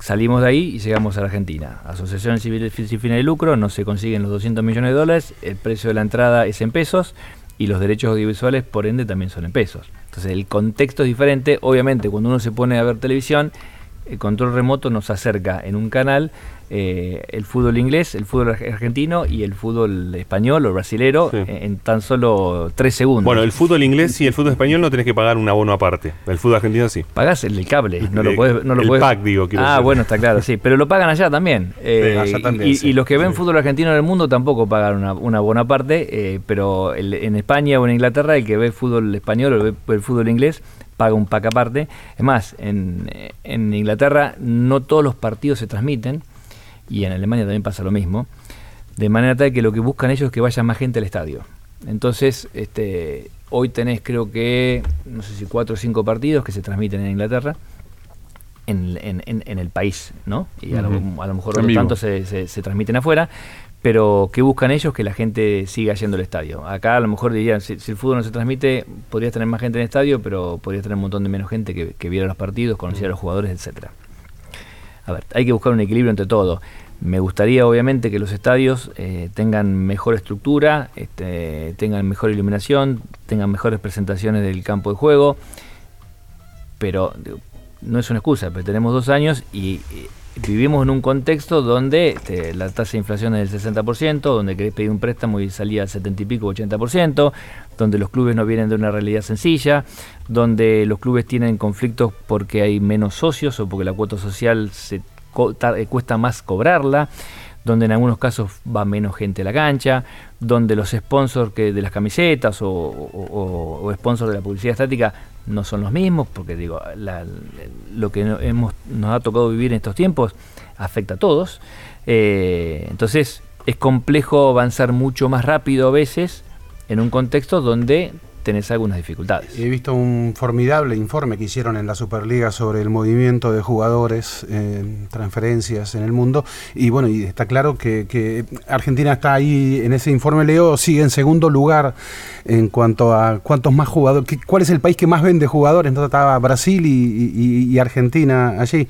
Salimos de ahí y llegamos a la Argentina. Asociación Civil sin fines de lucro, no se consiguen los 200 millones de dólares, el precio de la entrada es en pesos y los derechos audiovisuales por ende también son en pesos. Entonces el contexto es diferente. Obviamente cuando uno se pone a ver televisión, el control remoto nos acerca en un canal eh, el fútbol inglés, el fútbol ar- argentino y el fútbol español o brasilero Sí. en, en tan solo tres segundos. Bueno, el fútbol inglés y el fútbol español no tenés que pagar un abono aparte. El fútbol argentino sí. Pagás el cable, no El- lo podés, no lo el podés- pack, digo, quiero Ah, decir. bueno, está claro, sí, pero lo pagan allá también. Eh, allá también, y, sí. y los que ven Sí. fútbol argentino en el mundo tampoco pagan una, una buena parte, eh, pero el- en España o en Inglaterra el que ve fútbol español o ve el fútbol inglés paga un pack aparte. Es más, en, en Inglaterra no todos los partidos se transmiten y en Alemania también pasa lo mismo, de manera tal que lo que buscan ellos es que vaya más gente al estadio. Entonces, este, hoy tenés creo que, no sé si cuatro o cinco partidos que se transmiten en Inglaterra, en, en- en- en el país, ¿no? Y a, lo, a lo mejor En otro vivo. tanto se, se- se transmiten afuera, pero ¿qué buscan ellos? Que la gente siga yendo al estadio. Acá a lo mejor dirían, si, si el fútbol no se transmite, podrías tener más gente en el estadio, pero podrías tener un montón de menos gente que, que viera los partidos, conociera a los jugadores, etcétera. A ver, hay que buscar un equilibrio entre todo. Me gustaría, obviamente, que los estadios eh, tengan mejor estructura, este, tengan mejor iluminación, tengan mejores presentaciones del campo de juego, pero no es una excusa, pero tenemos dos años y, eh, vivimos en un contexto donde este, la tasa de inflación es del 60%, donde querés pedir un préstamo y salía al 70 y pico, 80%, donde los clubes no vienen de una realidad sencilla, donde los clubes tienen conflictos porque hay menos socios o porque la cuota social se eh, cuesta más cobrarla, donde en algunos casos va menos gente a la cancha, donde los sponsors que de las camisetas o- o sponsors de la publicidad estática no son los mismos, porque digo, la- lo que hemos, nos ha tocado vivir en estos tiempos afecta a todos. Eh, entonces es complejo avanzar mucho más rápido a veces en un contexto donde tenés algunas dificultades. He visto un formidable informe que hicieron en la Superliga sobre el movimiento de jugadores, transferencias en el mundo. Y bueno, y está claro que, Argentina está ahí, en ese informe Leo, sigue en segundo lugar en cuanto a cuántos más jugadores, cuál es el país que más vende jugadores. Entonces estaba Brasil y Argentina allí.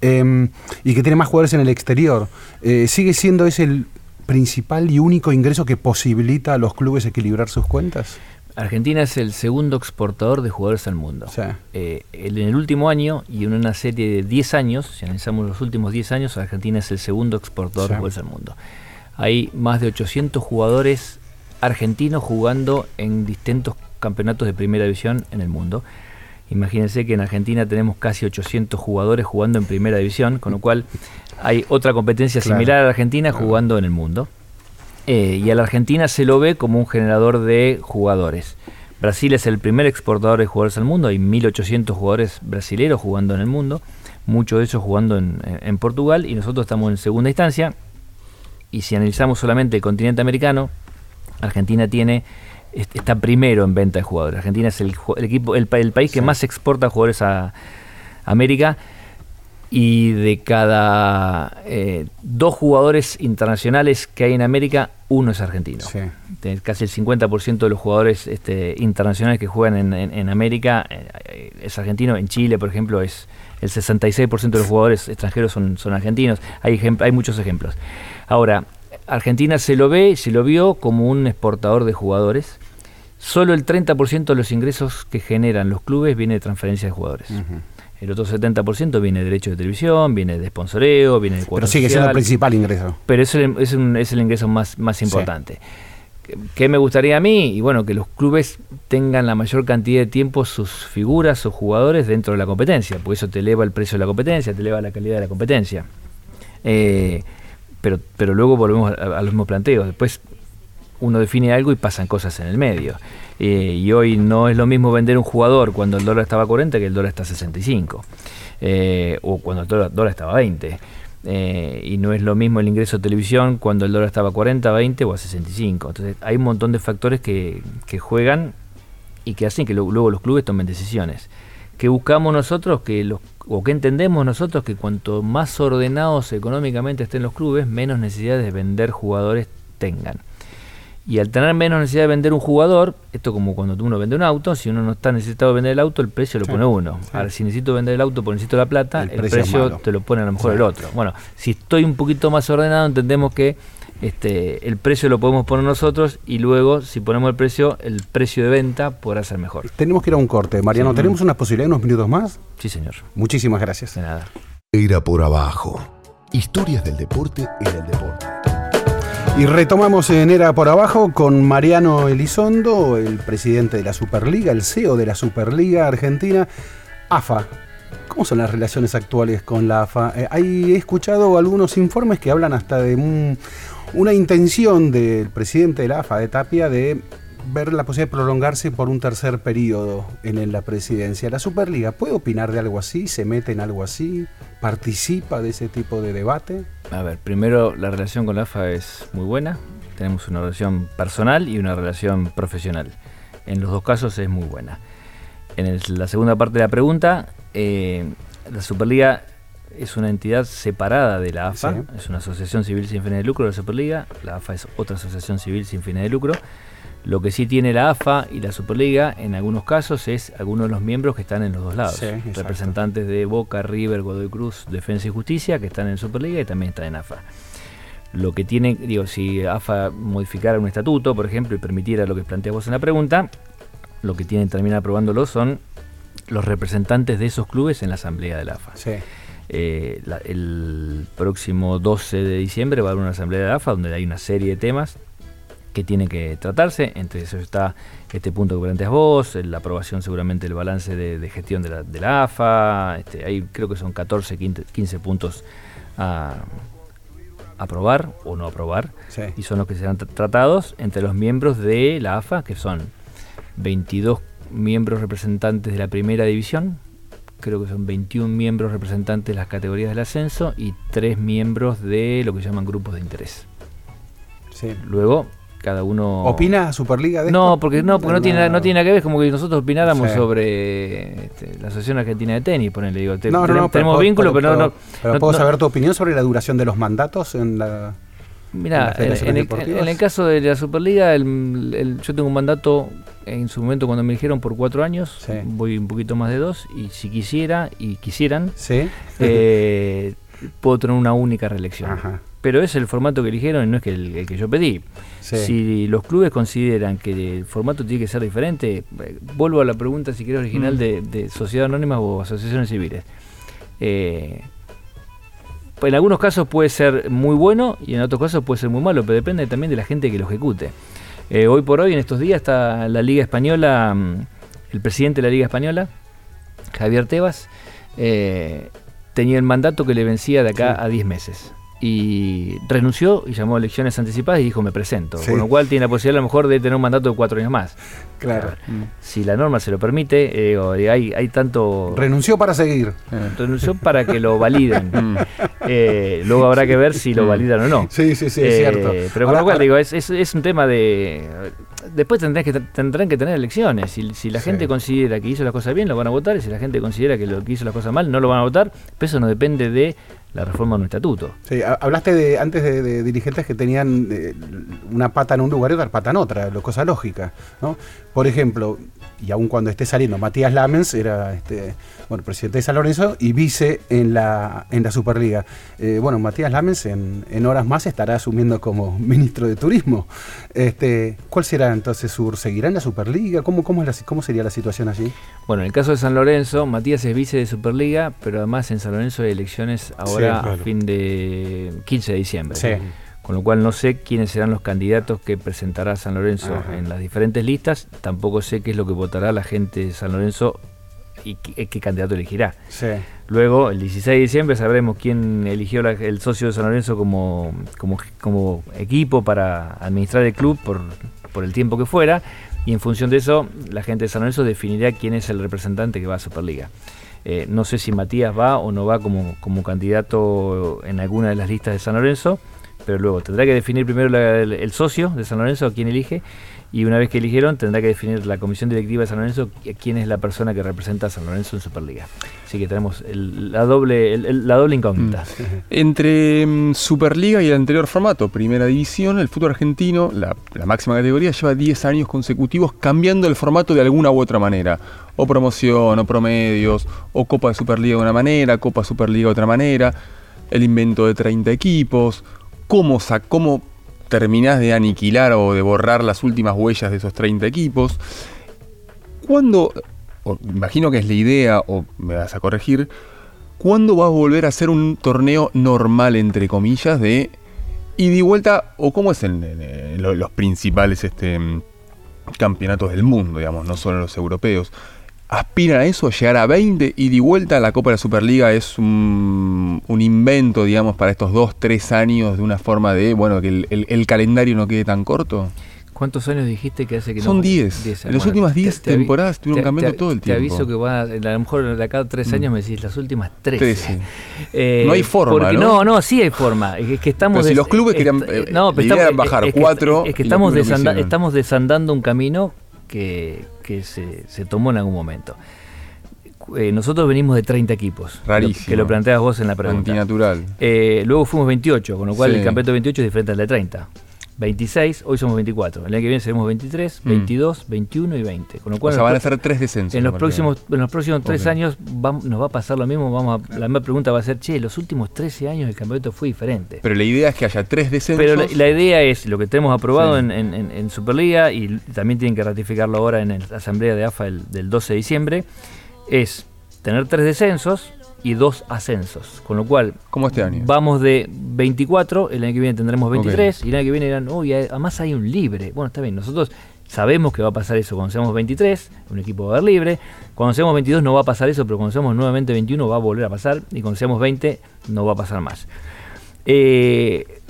Eh, y que tiene más jugadores en el exterior. Eh, ¿Sigue siendo ese el principal y único ingreso que posibilita a los clubes equilibrar sus cuentas? Argentina es el segundo exportador de jugadores al mundo. Sí. Eh, en el último año y en una serie de 10 años, si analizamos los últimos 10 años, Argentina es el segundo exportador Sí. de jugadores al mundo. Hay más de 800 jugadores argentinos jugando en distintos campeonatos de primera división en el mundo. Imagínense que en Argentina tenemos casi 800 jugadores jugando en primera división, con lo cual hay otra competencia Claro. similar a la Argentina jugando en el mundo. Eh, y a la Argentina se lo ve como un generador de jugadores. Brasil es el primer exportador de jugadores al mundo, hay 1.800 jugadores brasileños jugando en el mundo, muchos de ellos jugando en, Portugal y nosotros estamos en segunda instancia. Y si analizamos solamente el continente americano, Argentina tiene est- está primero en venta de jugadores. Argentina es el, el equipo, el, el país que más exporta jugadores a América y de cada eh, dos jugadores internacionales que hay en América, uno es argentino. Sí. Casi el 50% de los jugadores este, internacionales que juegan en, en- en América eh, es argentino. En Chile, por ejemplo, es el 66% de los jugadores extranjeros son, son argentinos. Hay, hay muchos ejemplos. Ahora, Argentina se lo ve, se lo vio como un exportador de jugadores. Solo el 30% de los ingresos que generan los clubes viene de transferencia de jugadores. El otro 70% viene de derecho de televisión, viene de sponsoreo, viene de Pero cuota sigue siendo el principal ingreso. Pero es el, es, un- es el ingreso más, más importante. ¿Qué- ¿Qué me gustaría a mí? Y bueno, que los clubes tengan la mayor cantidad de tiempo sus figuras o jugadores dentro de la competencia, porque eso te eleva el precio de la competencia, te eleva la calidad de la competencia. Eh, pero, pero luego volvemos a, a los mismos planteos. Después uno define algo y pasan cosas en el medio. Eh, y hoy no es lo mismo vender un jugador cuando el dólar estaba a 40 que el dólar está a 65. Eh, o cuando el dólar, estaba a 20. Eh, y no es lo mismo el ingreso de televisión cuando el dólar estaba a 40, 20 o a 65. Entonces hay un montón de factores que, que juegan y que hacen que lo- luego los clubes tomen decisiones. ¿Qué buscamos nosotros? Que los, o que entendemos nosotros que cuanto más ordenados económicamente estén los clubes, menos necesidad de vender jugadores tengan. Y al tener menos necesidad de vender un jugador, esto como cuando uno vende un auto, si uno no está necesitado de vender el auto, el precio lo Sí, pone uno. sí. Ahora, si necesito vender el auto porque necesito la plata, El el, precio te lo pone a lo mejor Sí. el otro. Bueno, si estoy un poquito más ordenado, entendemos que este, el precio lo podemos poner nosotros y luego, si ponemos el precio, el precio de venta podrá ser mejor. Tenemos que ir a un corte. Mariano, Sí. ¿tenemos una posibilidad de unos minutos más? Sí, señor. Muchísimas gracias. De nada. Era por abajo. Historias del deporte en el deporte. Y retomamos en Era por Abajo con Mariano Elizondo, el presidente de la Superliga, el CEO de la Superliga Argentina, AFA. ¿Cómo son las relaciones actuales con la AFA? Eh, he escuchado algunos informes que hablan hasta de un- una intención del presidente de la AFA, de Tapia, de ver la posibilidad de prolongarse por un tercer periodo en, en la presidencia. ¿La Superliga puede opinar de algo así? ¿Se mete en algo así? ¿Participa de ese tipo de debate? A ver, primero la relación con la AFA es muy buena. Tenemos una relación personal y una relación profesional. En los dos casos es muy buena. En el- la segunda parte de la pregunta, eh, la Superliga es una entidad separada de la AFA, Sí. es una asociación civil sin fines de lucro la Superliga, la AFA es otra asociación civil sin fines de lucro. Lo que sí tiene la AFA y la Superliga en algunos casos es algunos de los miembros que están en los dos lados. Sí. Representantes de Boca, River, Godoy Cruz, Defensa y Justicia que están en Superliga y también están en AFA. Lo que tiene, digo, si AFA modificara un estatuto, por ejemplo, y permitiera lo que planteas vos en la pregunta, lo que tienen que terminar aprobándolo son los representantes de esos clubes en la asamblea de la AFA. Sí. Eh, la- el próximo 12 de diciembre va a haber una asamblea de la AFA donde hay una serie de temas que tienen que tratarse. Entre eso está este punto que planteas vos, la aprobación seguramente del balance de, de gestión de la, de la AFA. Este, hay, creo que son 14, 15, 15 puntos a aprobar o no aprobar. Sí. Y son los que serán tra- tratados entre los miembros de la AFA, que son 22 miembros representantes de la primera división, creo que son 21 miembros representantes de las categorías del ascenso y 3 miembros de lo que llaman grupos de interés. sí. Luego, cada uno... ¿Opina Superliga de No, esto? porque no, porque no tiene, nada- no tiene nada que ver, es como que nosotros opináramos Sí. sobre este, la Asociación Argentina de Tenis, ponele, digo, te- No, no, tenem- no, pero tenemos puedo- vínculos, puedo- pero no... no- pero no- ¿Puedo no- saber tu opinión sobre la duración de los mandatos en la... Mira, en el, deportivas? en el caso de la Superliga, el- el- yo tengo un mandato en su momento cuando me dijeron por cuatro años, Sí. voy un poquito más de dos, y si quisiera y quisieran, Sí. eh, puedo tener una única reelección. Ajá. Pero es el formato que eligieron y no es que el, el que yo pedí. Sí. Si los clubes consideran que el formato tiene que ser diferente, eh, vuelvo a la pregunta si querés original Mm. de, de sociedad anónima o asociaciones civiles. Eh, en algunos casos puede ser muy bueno y en otros casos puede ser muy malo, pero depende también de la gente que lo ejecute. Eh, hoy por hoy, en estos días, está la Liga Española, mm, el presidente de la Liga Española Javier Tebas, eh, tenía el mandato que le vencía de acá Sí. a 10 meses. Y renunció y llamó a elecciones anticipadas y dijo me presento. Sí. Con lo cual tiene la posibilidad a lo mejor de tener un mandato de cuatro años más. Claro. Si la norma se lo permite, eh, hay, hay tanto... Renunció para seguir. renunció para que lo validen. Mm. Eh, luego habrá que ver si lo validan o no. Sí, sí, sí, es Eh, cierto. Pero Ahora- lo cual, digo, es, es- es un tema de. Después tendrán que, tendrán que tener elecciones. Si, si la Sí. gente considera que hizo las cosas bien, lo van a votar. Y si la gente considera que lo que hizo las cosas mal, no lo van a votar. Pero eso no depende de la reforma de un estatuto. Sí, ha- hablaste de, antes de, de dirigentes que tenían eh, una pata en un lugar y otra pata en otra, lo cosa lógica. ¿no? Por ejemplo, y aun cuando esté saliendo, Matías Lamens era este, bueno, presidente de San Lorenzo y vice en la, en la Superliga. Eh, bueno, Matías Lamens en, en horas más estará asumiendo como ministro de Turismo. Este, ¿Cuál será entonces su... ¿Seguirá en la Superliga? ¿Cómo, cómo, es la- cómo sería la situación allí? Bueno, en el caso de San Lorenzo, Matías es vice de Superliga, pero además en San Lorenzo hay elecciones ahora Sí, claro. a fin de 15 de diciembre. Sí. Con lo cual no sé quiénes serán los candidatos que presentará San Lorenzo Ajá. en las diferentes listas. Tampoco sé qué es lo que votará la gente de San Lorenzo y qué, qué candidato elegirá. Sí. Luego, el 16 de diciembre, sabremos quién eligió la- el socio de San Lorenzo como, como, como equipo para administrar el club por, por el tiempo que fuera. Y en función de eso, la gente de San Lorenzo definirá quién es el representante que va a Superliga. Eh, no sé si Matías va o no va como, como candidato en alguna de las listas de San Lorenzo, pero luego tendrá que definir primero el, socio de San Lorenzo, a quién elige, y una vez que eligieron, tendrá que definir la comisión directiva de San Lorenzo qui- quién es la persona que representa a San Lorenzo en Superliga. Así que tenemos la, doble, la doble incógnita. Entre mm, Superliga y el anterior formato, Primera División, el fútbol argentino, la, la máxima categoría, lleva 10 años consecutivos cambiando el formato de alguna u otra manera. O promoción, o promedios, o Copa de Superliga de una manera, Copa Superliga de otra manera, el invento de 30 equipos, cómo, cómo terminás de aniquilar o de borrar las últimas huellas de esos 30 equipos. ¿Cuándo, imagino que es la idea, o me vas a corregir, ¿cuándo va a volver a ser un torneo normal, entre comillas, de ida y vuelta? ¿O cómo es en, en- en lo- los principales este, campeonatos del mundo, digamos, no solo los europeos? ¿Aspiran a eso, a llegar a 20 ida y vuelta? ¿La Copa de la Superliga es un, un invento, digamos, para estos dos, tres años de una forma de, bueno, que el, el- el calendario no quede tan corto? ¿Cuántos años dijiste que hace que no? Son 10. En las últimas 10 te- temporadas estuvieron te- cambiando te- todo el tiempo. Te aviso que va, a lo mejor de acá a tres años me decís las últimas 13. 13. Eh, No hay forma, porque ¿no? no, no, sí hay forma. Es que estamos Pero si los clubes querían, eh, eh, no, pero estamos- bajar es que- cuatro Es que estamos, desanda- estamos desandando un camino que, que se, se tomó en algún momento. Eh, nosotros venimos de 30 equipos. Rarísimo. Que lo planteas vos en la pregunta. Antinatural. Eh, luego fuimos 28, con lo cual Sí. el campeonato 28 es diferente al de 30. 26, hoy somos 24. El año que viene seremos 23, Mm. 22, 21 y 20. Con lo O cual sea, en van a ser tres descensos. en los próximos, en los próximos tres años nos va a pasar lo mismo. Vamos a- la misma pregunta va a ser, che, los últimos 13 años el campeonato fue diferente. Pero la idea es que haya tres descensos. Pero la, la idea es lo que tenemos aprobado Sí. en- en- en Superliga y también tienen que ratificarlo ahora en la asamblea de AFA el- del 12 de diciembre, es tener tres descensos y dos ascensos. Con lo cual, como este año. vamos de 24, el año que viene tendremos 23 y el año que viene dirán, uy, además hay un libre. Bueno, está bien, nosotros sabemos que va a pasar eso cuando seamos 23, un equipo va a haber libre. Cuando seamos 22 no va a pasar eso, pero cuando seamos nuevamente 21 va a volver a pasar y cuando seamos 20 no va a pasar más. Eh,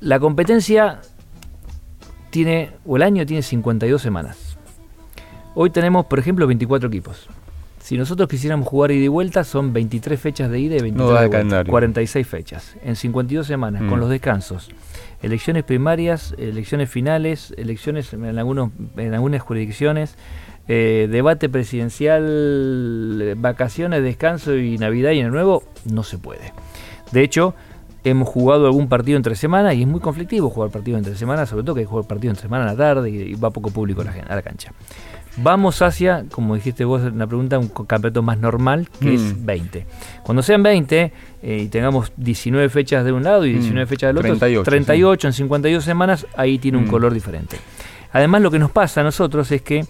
la competencia tiene, o el año tiene 52 semanas. Hoy tenemos, por ejemplo, 24 equipos. Si nosotros quisiéramos jugar ida y vuelta, son 23 fechas de ida y 23 No de el vuelta. calendario. 46 fechas. En 52 semanas, Mm. con los descansos. Elecciones primarias, elecciones finales, elecciones en, algunos, en algunas jurisdicciones, eh, debate presidencial, vacaciones, descanso y Navidad y Año Nuevo, no se puede. De hecho, hemos jugado algún partido entre semana y es muy conflictivo jugar partido entre semana, sobre todo que hay que jugar partido entre semana a la tarde y, va poco público a la, a la cancha. Vamos hacia, como dijiste vos en la pregunta, un campeonato más normal, que Mm. es 20. Cuando sean 20 eh, y tengamos 19 fechas de un lado y 19 Mm. fechas del otro, 38, 38 en 52 semanas, ahí tiene un Mm. color diferente. Además, lo que nos pasa a nosotros es que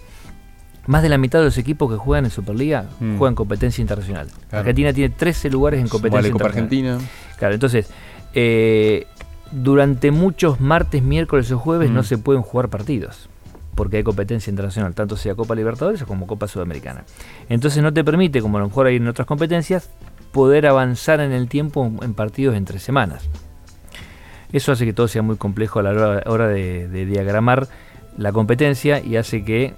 más de la mitad de los equipos que juegan en Superliga Mm. juegan competencia internacional. Claro. Argentina tiene 13 lugares en competencia Vale, Copa internacional. Argentina. Claro, entonces, eh, durante muchos martes, miércoles o jueves Mm. no se pueden jugar partidos. Porque hay competencia internacional, tanto sea Copa Libertadores como Copa Sudamericana. Entonces no te permite, como a lo mejor hay en otras competencias, poder avanzar en el tiempo en partidos entre semanas. Eso hace que todo sea muy complejo a la hora, de, de diagramar la competencia y hace que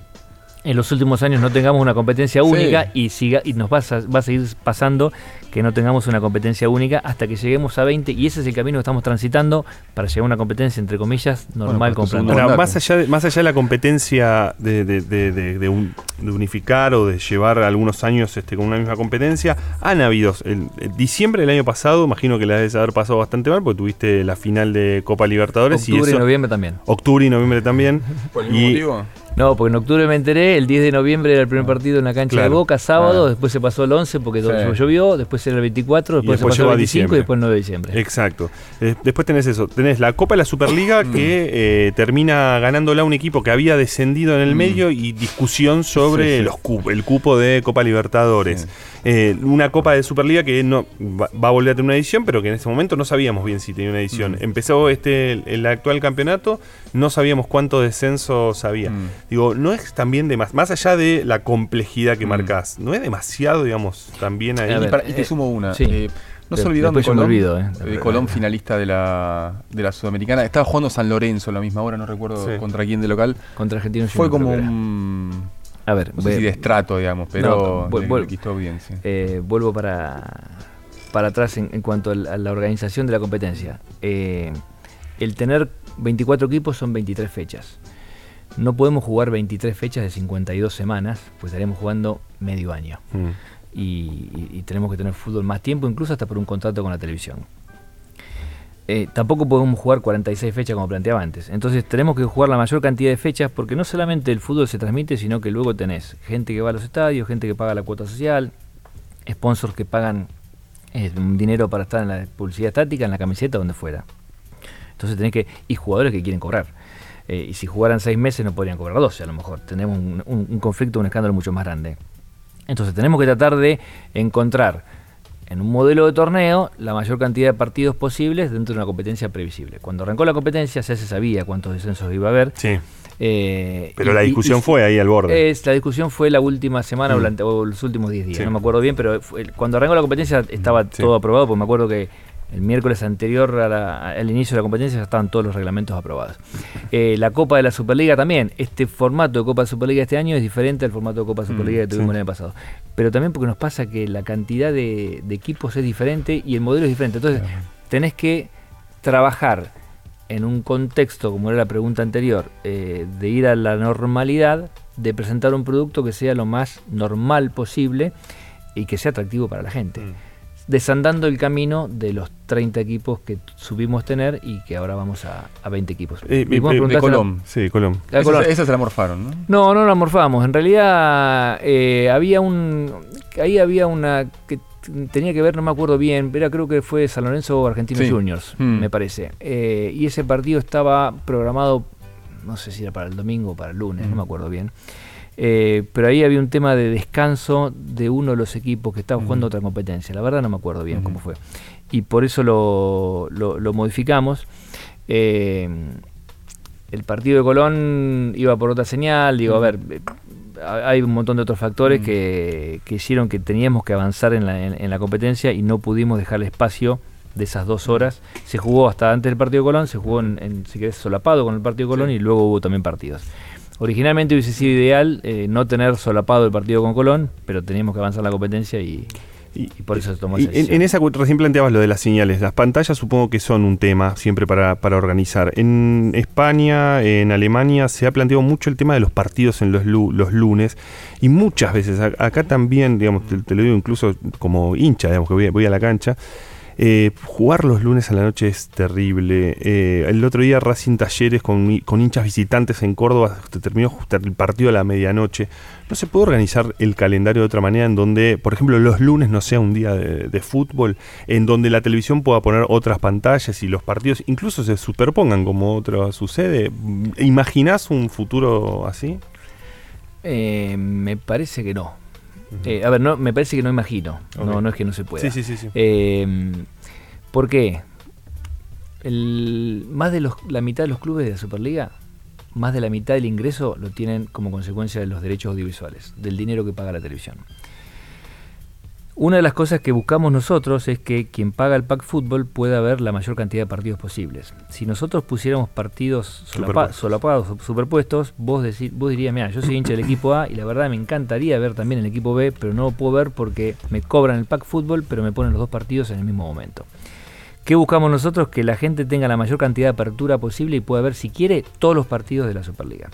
en los últimos años no tengamos una competencia Sí. única y siga y nos va a, va a seguir pasando que no tengamos una competencia única hasta que lleguemos a 20 y ese es el camino que estamos transitando para llegar a una competencia entre comillas normal Bueno, con Ahora, más allá, de, más allá de la competencia de, de- de- de- de un- de unificar o de llevar algunos años este, con una misma competencia, han habido. El, el diciembre del año pasado, imagino que la debes haber pasado bastante mal porque tuviste la final de Copa Libertadores Octubre y y eso. noviembre también. Octubre y noviembre también. ¿Por el mismo Y- motivo? No, porque en octubre me enteré, el 10 de noviembre era el primer partido en la cancha de. Boca, sábado, Ah. después se pasó el 11 porque Sí. llovió, después era el 24, después, después se pasó el 25 diciembre. y después el 9 de diciembre. Exacto. Eh, después tenés eso. Tenés la Copa de la Superliga Mm. que eh, termina ganándola un equipo que había descendido en el Mm. medio y discusión sobre Sí, sí. los cu- el cupo de Copa Libertadores. Eh, una Copa de Superliga que no va, va a volver a tener una edición, pero que en ese momento no sabíamos bien si tenía una edición. Mm. Empezó este el, el actual campeonato, no sabíamos cuántos descensos había. Digo, no es también de más, más allá de la complejidad que Mm. marcás, no es demasiado, digamos, también ahí. Y, ver, para- y te eh, sumo una. sí. Eh, no se olvidaron de Colón, olvido, eh. de Colón finalista de la, de la Sudamericana. Estaba jugando San Lorenzo a la misma hora, no recuerdo Sí. contra quién de local. Contra Argentinos Fue como un... A ver, No sé si de estrato, digamos, pero No, vu- le vu- conquistó bien, sí. eh, vuelvo para, para atrás en, en cuanto a la organización de la competencia. Eh, el tener 24 equipos son 23 fechas. No podemos jugar 23 fechas de 52 semanas, pues estaremos jugando medio año. Mm. Y, y- y tenemos que tener fútbol más tiempo, incluso hasta por un contrato con la televisión. Eh, tampoco podemos jugar 46 fechas como planteaba antes. Entonces tenemos que jugar la mayor cantidad de fechas porque no solamente el fútbol se transmite, sino que luego tenés gente que va a los estadios, gente que paga la cuota social, sponsors que pagan eh, un dinero para estar en la publicidad estática, en la camiseta, donde fuera. Entonces tenés que. Y jugadores que quieren cobrar. Eh, y si jugaran seis meses no podrían cobrar 12 a lo mejor. Tenemos un, un- un conflicto, un escándalo mucho más grande. Entonces tenemos que tratar de encontrar en un modelo de torneo la mayor cantidad de partidos posibles dentro de una competencia previsible. Cuando arrancó la competencia ya se sabía cuántos descensos iba a haber. Sí. eh, Pero y- la discusión y- fue ahí al borde. es, la discusión fue la última semana o, Mm. la ante- o los últimos 10 días, Sí. no me acuerdo bien, pero fue- cuando arrancó la competencia estaba Sí. todo aprobado, porque me acuerdo que el miércoles anterior a la- al inicio de la competencia ya estaban todos los reglamentos aprobados. Eh, la Copa de la Superliga también, este formato de Copa de Superliga este año es diferente al formato de Copa de Superliga Mm, que tuvimos sí. el año pasado. Pero también porque nos pasa que la cantidad de, de equipos es diferente y el modelo es diferente. Entonces tenés que trabajar en un contexto, como era la pregunta anterior, eh, de ir a la normalidad, de presentar un producto que sea lo más normal posible y que sea atractivo para la gente. Mm. Desandando el camino de los 30 equipos que subimos tener y que ahora vamos a, a 20 equipos. Eh, Y vos eh, me De una- Colón. Sí, Colón. la Esa, Colón. esa se la morfaron, ¿no? No, no la morfábamos. En realidad eh, había un. Ahí había una que tenía que ver, no me acuerdo bien, pero creo que fue San Lorenzo o Argentinos Sí. Juniors, Mm. me parece. Eh, y ese partido estaba programado, no sé si era para el domingo o para el lunes, no me acuerdo bien. Eh, pero ahí había un tema de descanso de uno de los equipos que estaba jugando otra competencia. La verdad no me acuerdo bien cómo fue. Y por eso lo, lo- lo modificamos. Eh, el partido de Colón iba por otra señal, digo, a ver, eh, hay un montón de otros factores que, que hicieron que teníamos que avanzar en la, en- en la competencia y no pudimos dejar espacio de esas dos horas. Se jugó hasta antes del partido de Colón, se jugó en, en, si querés, solapado con el partido de Colón y luego hubo también partidos. Originalmente hubiese sido ideal eh, no tener solapado el partido con Colón, pero teníamos que avanzar la competencia y, y por eso se tomó esa en, decisión. en esa cu- recién planteabas lo de las señales. Las pantallas supongo que son un tema siempre para, para organizar. En España, en Alemania, se ha planteado mucho el tema de los partidos en los, los lunes. Y muchas veces, acá también, digamos, te, te lo digo incluso como hincha, digamos, que voy, voy a la cancha. Eh, jugar los lunes a la noche es terrible. Eh, el otro día Racing Talleres con, con hinchas visitantes en Córdoba te terminó el partido a la medianoche. ¿No se puede organizar el calendario de otra manera en donde, por ejemplo, los lunes no sea un día de, de fútbol, en donde la televisión pueda poner otras pantallas y los partidos incluso se superpongan como otro sucede? ¿Imaginás un futuro así? Eh, me parece que no. Eh, a ver, no, me parece que no imagino. No, no es que no se pueda. Sí, sí, sí. sí. Eh, ¿Por qué? El, más de los, la mitad de los clubes de la Superliga, más de la mitad del ingreso lo tienen como consecuencia de los derechos audiovisuales, del dinero que paga la televisión. Una de las cosas que buscamos nosotros es que quien paga el pack fútbol pueda ver la mayor cantidad de partidos posibles. Si nosotros pusiéramos partidos solapa- solapados, o superpuestos, vos, deci- vos dirías, mira, yo soy hincha del equipo A y la verdad me encantaría ver también el equipo B, pero no lo puedo ver porque me cobran el pack fútbol, pero me ponen los dos partidos en el mismo momento. ¿Qué buscamos nosotros? Que la gente tenga la mayor cantidad de apertura posible y pueda ver, si quiere, todos los partidos de la Superliga.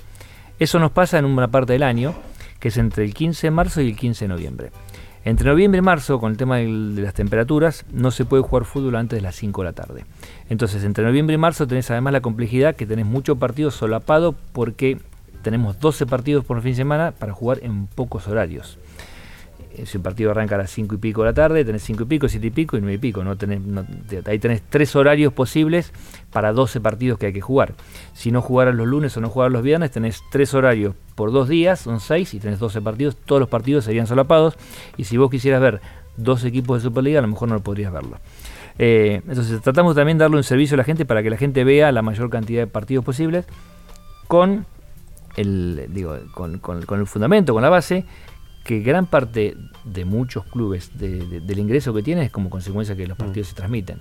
Eso nos pasa en una parte del año, que es entre el 15 de marzo y el 15 de noviembre. Entre noviembre y marzo, con el tema de las temperaturas, no se puede jugar fútbol antes de las 5 de la tarde. Entonces, entre noviembre y marzo tenés además la complejidad que tenés muchos partidos solapados porque tenemos 12 partidos por fin de semana para jugar en pocos horarios. Eh, Si un partido arranca a las 5 y pico de la tarde, tenés 5 y pico, 7 y pico y 9 y pico. ¿no? Tenés, ahí tenés tres horarios posibles para 12 partidos que hay que jugar. Si no jugaras los lunes o no jugaras los viernes, tenés tres horarios por dos días, son 6 y tenés 12 partidos. Todos los partidos serían solapados. Y si vos quisieras ver dos equipos de Superliga, a lo mejor no podrías verlo. Eh, entonces tratamos también de darle un servicio a la gente para que la gente vea la mayor cantidad de partidos posibles con el, digo, con, con- con el fundamento, con la base, que gran parte de muchos clubes de- de- del ingreso que tienen es como consecuencia que los partidos se transmiten.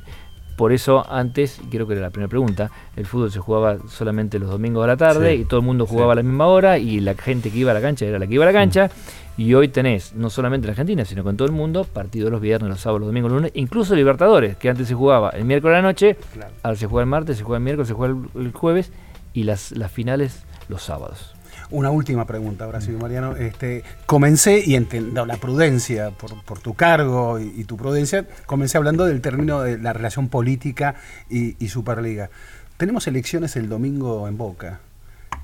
Por eso antes, creo que era la primera pregunta, el fútbol se jugaba solamente los domingos a la tarde Sí, y todo el mundo jugaba sí. a la misma hora y la gente que iba a la cancha era la que iba a la cancha. Y hoy tenés, no solamente en Argentina, sino con todo el mundo, partidos los viernes, los sábados, los domingos, los lunes, incluso Libertadores, que antes se jugaba el miércoles a la noche, ahora se juega el martes, se juega el miércoles, se juega el, el jueves y las, las finales los sábados. Una última pregunta, sí, Mariano. Este, comencé, y entiendo la prudencia por, tu cargo y, tu prudencia, comencé hablando del término de la relación política y, y Superliga. Tenemos elecciones el domingo en Boca.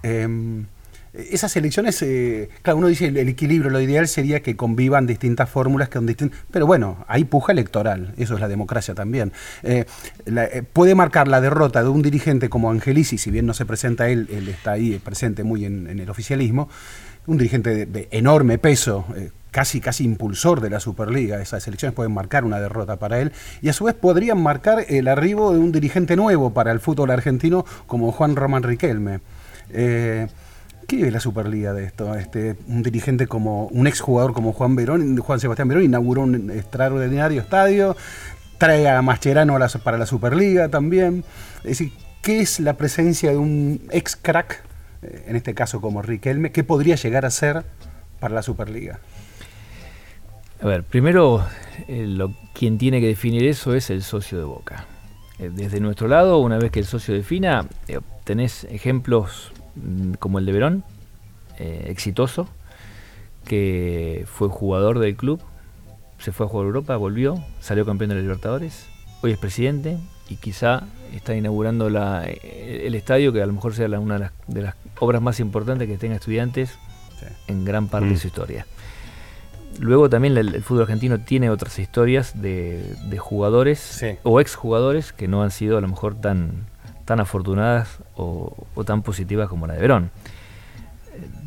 Em, esas elecciones, eh, claro, uno dice el, el equilibrio, lo ideal sería que convivan distintas fórmulas con distintas... Pero bueno, hay puja electoral, eso es la democracia también. Eh, eh, puede marcar la derrota de un dirigente como Angelici, si bien no se presenta él, él está ahí eh, presente muy en, el oficialismo, un dirigente de, enorme peso, casi, casi impulsor de la Superliga, esas elecciones pueden marcar una derrota para él, y a su vez podrían marcar el arribo de un dirigente nuevo para el fútbol argentino como Juan Román Riquelme. ¿Qué es la Superliga de esto? Este, un dirigente como, un exjugador como Juan Verón, Juan Sebastián Verón, inauguró un extraordinario estadio, trae a Mascherano para la Superliga también. Es decir, ¿qué es la presencia de un ex crack, eh, en este caso como Riquelme, qué podría llegar a ser para la Superliga? A ver, primero, eh, quien tiene que definir eso es el socio de Boca. Eh, desde nuestro lado, una vez que el socio defina, tenés ejemplos como el de Verón, eh, exitoso, que fue jugador del club, se fue a jugar a Europa, volvió, salió campeón de la Libertadores, hoy es presidente y quizá está inaugurando la- eh, el estadio que a lo mejor sea la- una de las, de las obras más importantes que tenga estudiantes Sí. en gran parte Mm. de su historia. Luego también el, el fútbol argentino tiene otras historias de, de jugadores Sí. o exjugadores que no han sido a lo mejor tan, tan afortunadas o, tan positivas como la de Verón.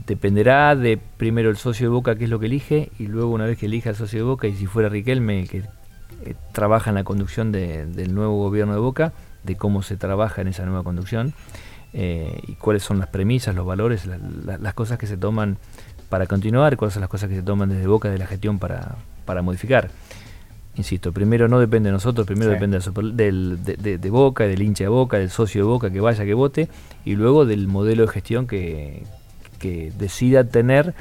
Dependerá de primero el socio de Boca qué es lo que elige y luego una vez que elija el socio de Boca y si fuera Riquelme el que trabaja en la conducción de- del nuevo gobierno de Boca, de cómo se trabaja en esa nueva conducción eh, y cuáles son las premisas, los valores, la- las cosas que se toman para continuar, cuáles son las cosas que se toman desde Boca de la gestión para, para modificar. Insisto, primero no depende de nosotros, primero Sí. depende del, de, de- de Boca, del hincha de Boca, del socio de Boca que vaya, que vote, y luego del modelo de gestión que, que decida tener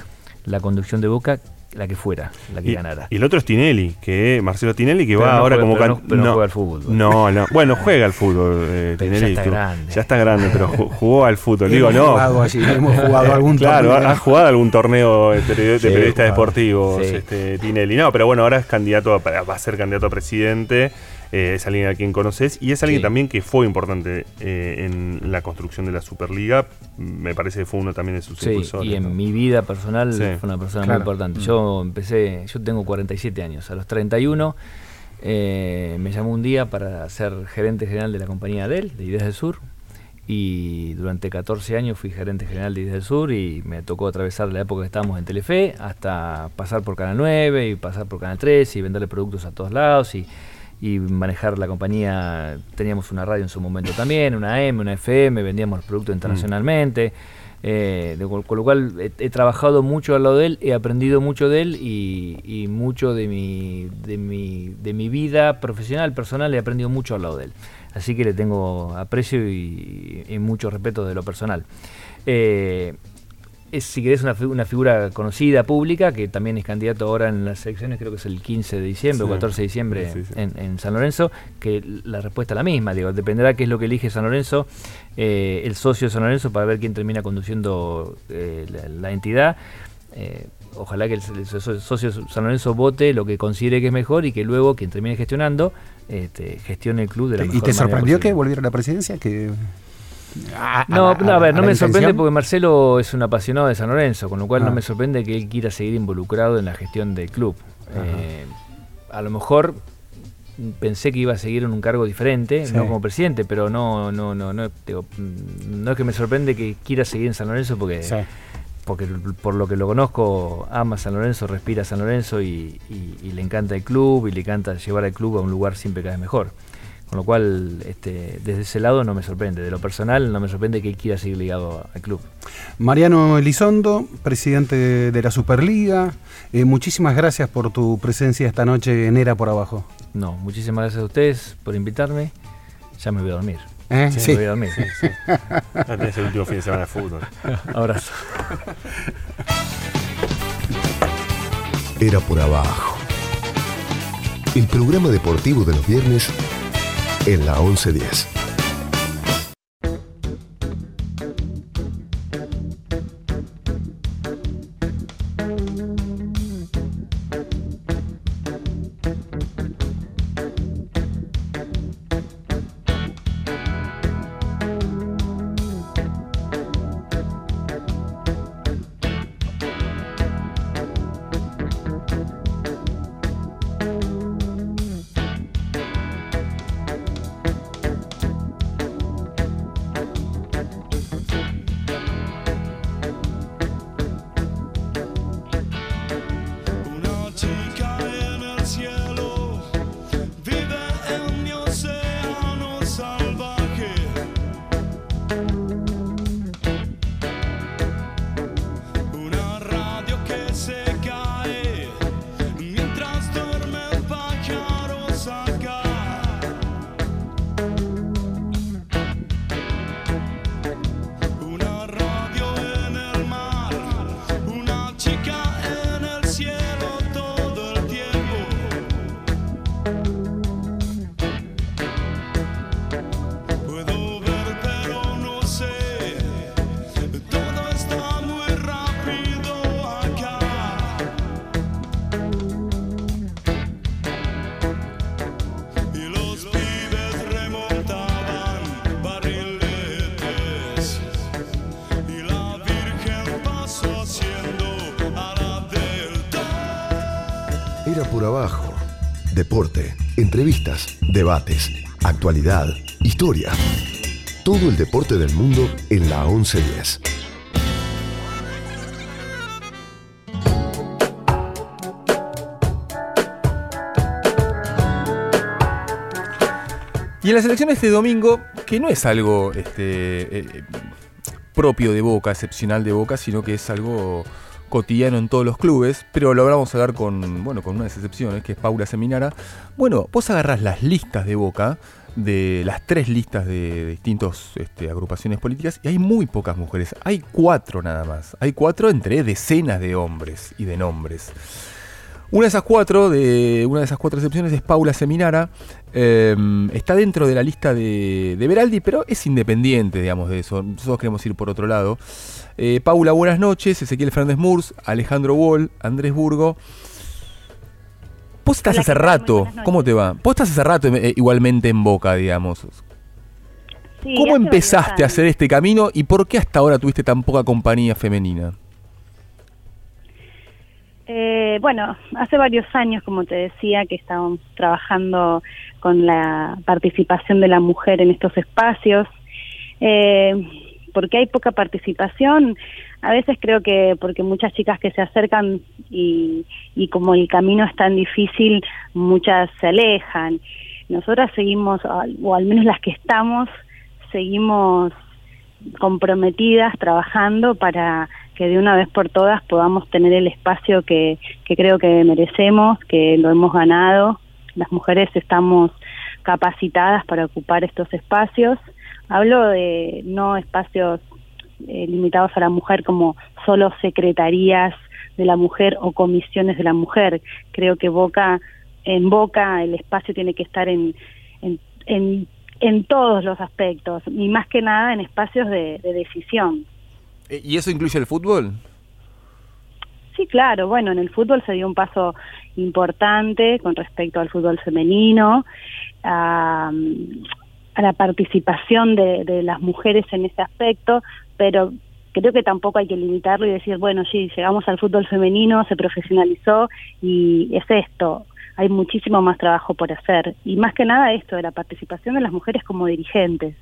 la conducción de Boca, la que fuera, la que Y, ganara. y el otro es Tinelli, que Marcelo Tinelli, que Pero va no ahora juega- como pero no- pero no juega al fútbol. No, no. Bueno, juega al fútbol. eh, Pero ya Tinelli, está tú- grande. Ya está grande, pero ju- jugó al fútbol. Digo, Hemos no. jugado allí, hemos jugado algún Claro, torneo. ha, ha jugado algún torneo de, peri- de Sí, periodistas deportivos, Sí. este, Tinelli. No, pero bueno, ahora es candidato, a- va a ser candidato a presidente. Eh, es alguien a quien conoces y es alguien Sí. también que fue importante eh, en la construcción de la Superliga. Me parece que fue uno también de sus Sí, impulsores. y en ¿no? mi vida personal Sí. fue una persona Claro. muy importante. Mm. Yo empecé, yo tengo 47 años, a los 31 eh, me llamó un día para ser gerente general de la compañía Dell, de Ideas del Sur, y durante 14 años fui gerente general de Ideas del Sur y me tocó atravesar la época que estábamos en Telefe hasta pasar por Canal 9 y pasar por Canal 3 y venderle productos a todos lados y, y manejar la compañía. Teníamos una radio en su momento también, una AM, una FM, vendíamos los productos internacionalmente. eh, de con lo cual he, he trabajado mucho al lado de él, he aprendido mucho de él y, y mucho de mi, de, mi, de mi vida profesional, personal, he aprendido mucho al lado de él. Así que le tengo aprecio y, y mucho respeto de lo personal. Eh, es, si querés, una, una figura conocida, pública, que también es candidato ahora en las elecciones, creo que es el 15 de diciembre o Sí. 14 de diciembre Sí, sí. En, en San Lorenzo, que la respuesta es la misma, digo, dependerá qué es lo que elige San Lorenzo, eh, el socio de San Lorenzo, para ver quién termina conduciendo eh, la, la entidad. Eh, ojalá que el, el so- socio de San Lorenzo vote lo que considere que es mejor y que luego quien termine gestionando este, gestione el club de la ¿Y mejor te manera sorprendió que volviera a la presidencia? Que, a- a No, no, a ver, no me sorprende porque Marcelo es un apasionado de San Lorenzo, con lo cual Ah. no me sorprende que él quiera seguir involucrado en la gestión del club. Eh, a lo mejor pensé que iba a seguir en un cargo diferente, Sí. no como presidente, pero no, no, no, no, digo, no es que me sorprende que quiera seguir en San Lorenzo porque, Sí. porque por lo que lo conozco, ama San Lorenzo, respira San Lorenzo y, y- y le encanta el club y le encanta llevar al club a un lugar siempre cada vez mejor. Con lo cual, este, desde ese lado no me sorprende. De lo personal, no me sorprende que él quiera seguir ligado al club. Mariano Elizondo, presidente de la Superliga, eh, muchísimas gracias por tu presencia esta noche en Era por Abajo. No, muchísimas gracias a ustedes por invitarme. Ya me voy a dormir. ¿Eh? Ya Sí. me voy a dormir. Tenés el último fin de semana de fútbol. Abrazo. Era por abajo. El programa deportivo de los viernes en la 1110. Historia. Todo el deporte del mundo en la 1110. Y en las elecciones de domingo, que no es algo este, eh, eh, propio de Boca, excepcional de Boca, sino que es algo cotidiano en todos los clubes, pero lo vamos a hablar con, bueno, con una de las excepciones, que es Paula Seminara. Bueno, vos agarrás las listas de Boca, de las tres listas de, distintas agrupaciones políticas, y hay muy pocas mujeres. Hay cuatro nada más. Hay cuatro entre decenas de hombres y de nombres. Una de esas cuatro, de, una de esas cuatro excepciones es Paula Seminara. Eh, está dentro de la lista de, de Beraldi, pero es independiente, digamos, de eso. Nosotros queremos ir por otro lado. Eh, Paula, buenas noches. Ezequiel Fernández Murs, Alejandro Wall, Andrés Burgo. Vos estás Hola, hace rato. ¿cómo te va? Vos estás hace rato eh, igualmente en Boca, digamos. Sí, ¿Cómo empezaste a hacer este camino y por qué hasta ahora tuviste tan poca compañía femenina? Eh, bueno, hace varios años, como te decía, que estábamos trabajando con la participación de la mujer en estos espacios. Eh, porque hay poca participación, a veces creo que porque muchas chicas que se acercan y, y como el camino es tan difícil, muchas se alejan. nosotras seguimos, o al menos las que estamos, seguimos comprometidas, trabajando para que de una vez por todas podamos tener el espacio que, que creo que merecemos, que lo hemos ganado. Las mujeres estamos capacitadas para ocupar estos espacios. Hablo de no espacios eh, limitados a la mujer como solo secretarías de la mujer o comisiones de la mujer. Creo que Boca, en Boca el espacio tiene que estar en, en, en, en todos los aspectos y más que nada en espacios de, de decisión. Eh, ¿Y eso incluye el fútbol? Sí, claro, bueno, en el fútbol se dio un paso importante con respecto al fútbol femenino, a, a la participación de, de las mujeres en ese aspecto, pero creo que tampoco hay que limitarlo y decir, bueno, sí, llegamos al fútbol femenino, se profesionalizó y es esto. Hay muchísimo más trabajo por hacer. Y más que nada esto, de la participación de las mujeres como dirigentes,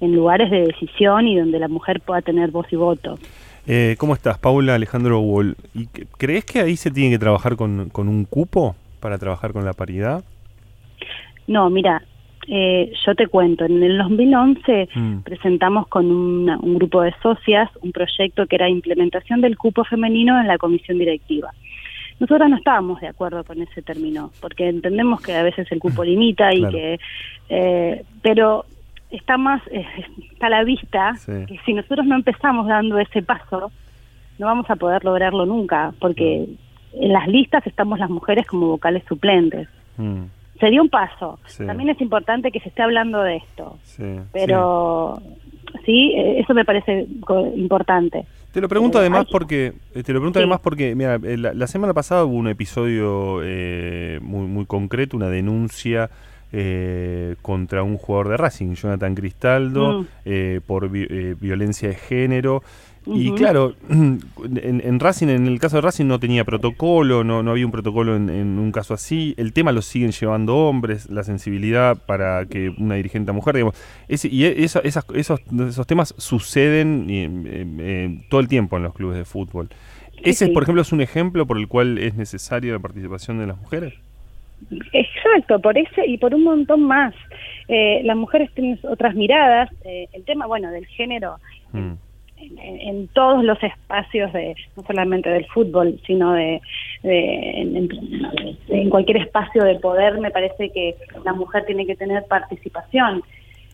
en lugares de decisión y donde la mujer pueda tener voz y voto. Eh, ¿Cómo estás, Paula Alejandro Wall? ¿Y ¿Crees que ahí se tiene que trabajar con, con un cupo para trabajar con la paridad? No, mira, eh, yo te cuento, en el 2011 Mm. presentamos con una- un grupo de socias un proyecto que era implementación del cupo femenino en la comisión directiva. Nosotros no estábamos de acuerdo con ese término, porque entendemos que a veces el cupo limita y Claro. que, eh, pero está más, eh, está a la vista Sí. que si nosotros no empezamos dando ese paso, no vamos a poder lograrlo nunca, porque en las listas estamos las mujeres como vocales suplentes Mm, se dio un paso. Sí. También es importante que se esté hablando de esto, sí, pero sí, eh, eso me parece importante. Te lo pregunto Eh, además hay- porque eh, te lo pregunto además porque mira la, la semana pasada hubo un episodio eh, muy muy concreto una denuncia eh, contra un jugador de Racing Jonathan Cristaldo Mm. eh, por vi- violencia de género y claro en, en Racing en el caso de Racing no tenía protocolo no no había un protocolo en, en un caso así. El tema lo siguen llevando hombres la sensibilidad para que una dirigente mujer digamos ese- y esa- esas- esos esos temas suceden eh, eh, eh, todo el tiempo en los clubes de fútbol. Ese por ejemplo es un ejemplo por el cual es necesaria la participación de las mujeres Exacto, por ese y por un montón más. Eh, las mujeres tienen otras miradas. eh, el tema, bueno, del género Mm, en, todos los espacios de no solamente del fútbol sino de, de- en, en- en cualquier espacio de poder me parece que la mujer tiene que tener participación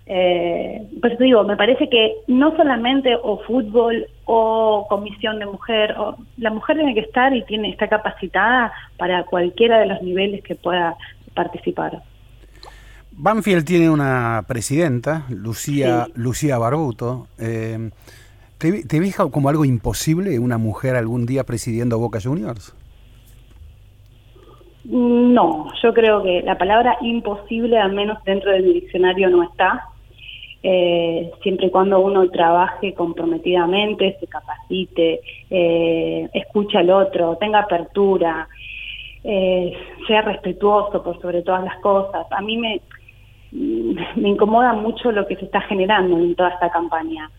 eh, pues digo me parece que no solamente o fútbol o comisión de mujer o, la mujer tiene que estar y tiene está capacitada para cualquiera de los niveles que pueda participar Banfield tiene una presidenta, Lucía, Sí. Lucía Barbuto. Eh, ¿te, ¿Te como algo imposible una mujer algún día presidiendo Boca Juniors? No, yo creo que la palabra imposible, al menos dentro del diccionario, no está. Eh, siempre y cuando uno trabaje comprometidamente, se capacite, eh, escuche al otro, tenga apertura, eh, sea respetuoso por sobre todas las cosas. A mí me, me incomoda mucho lo que se está generando en toda esta campaña.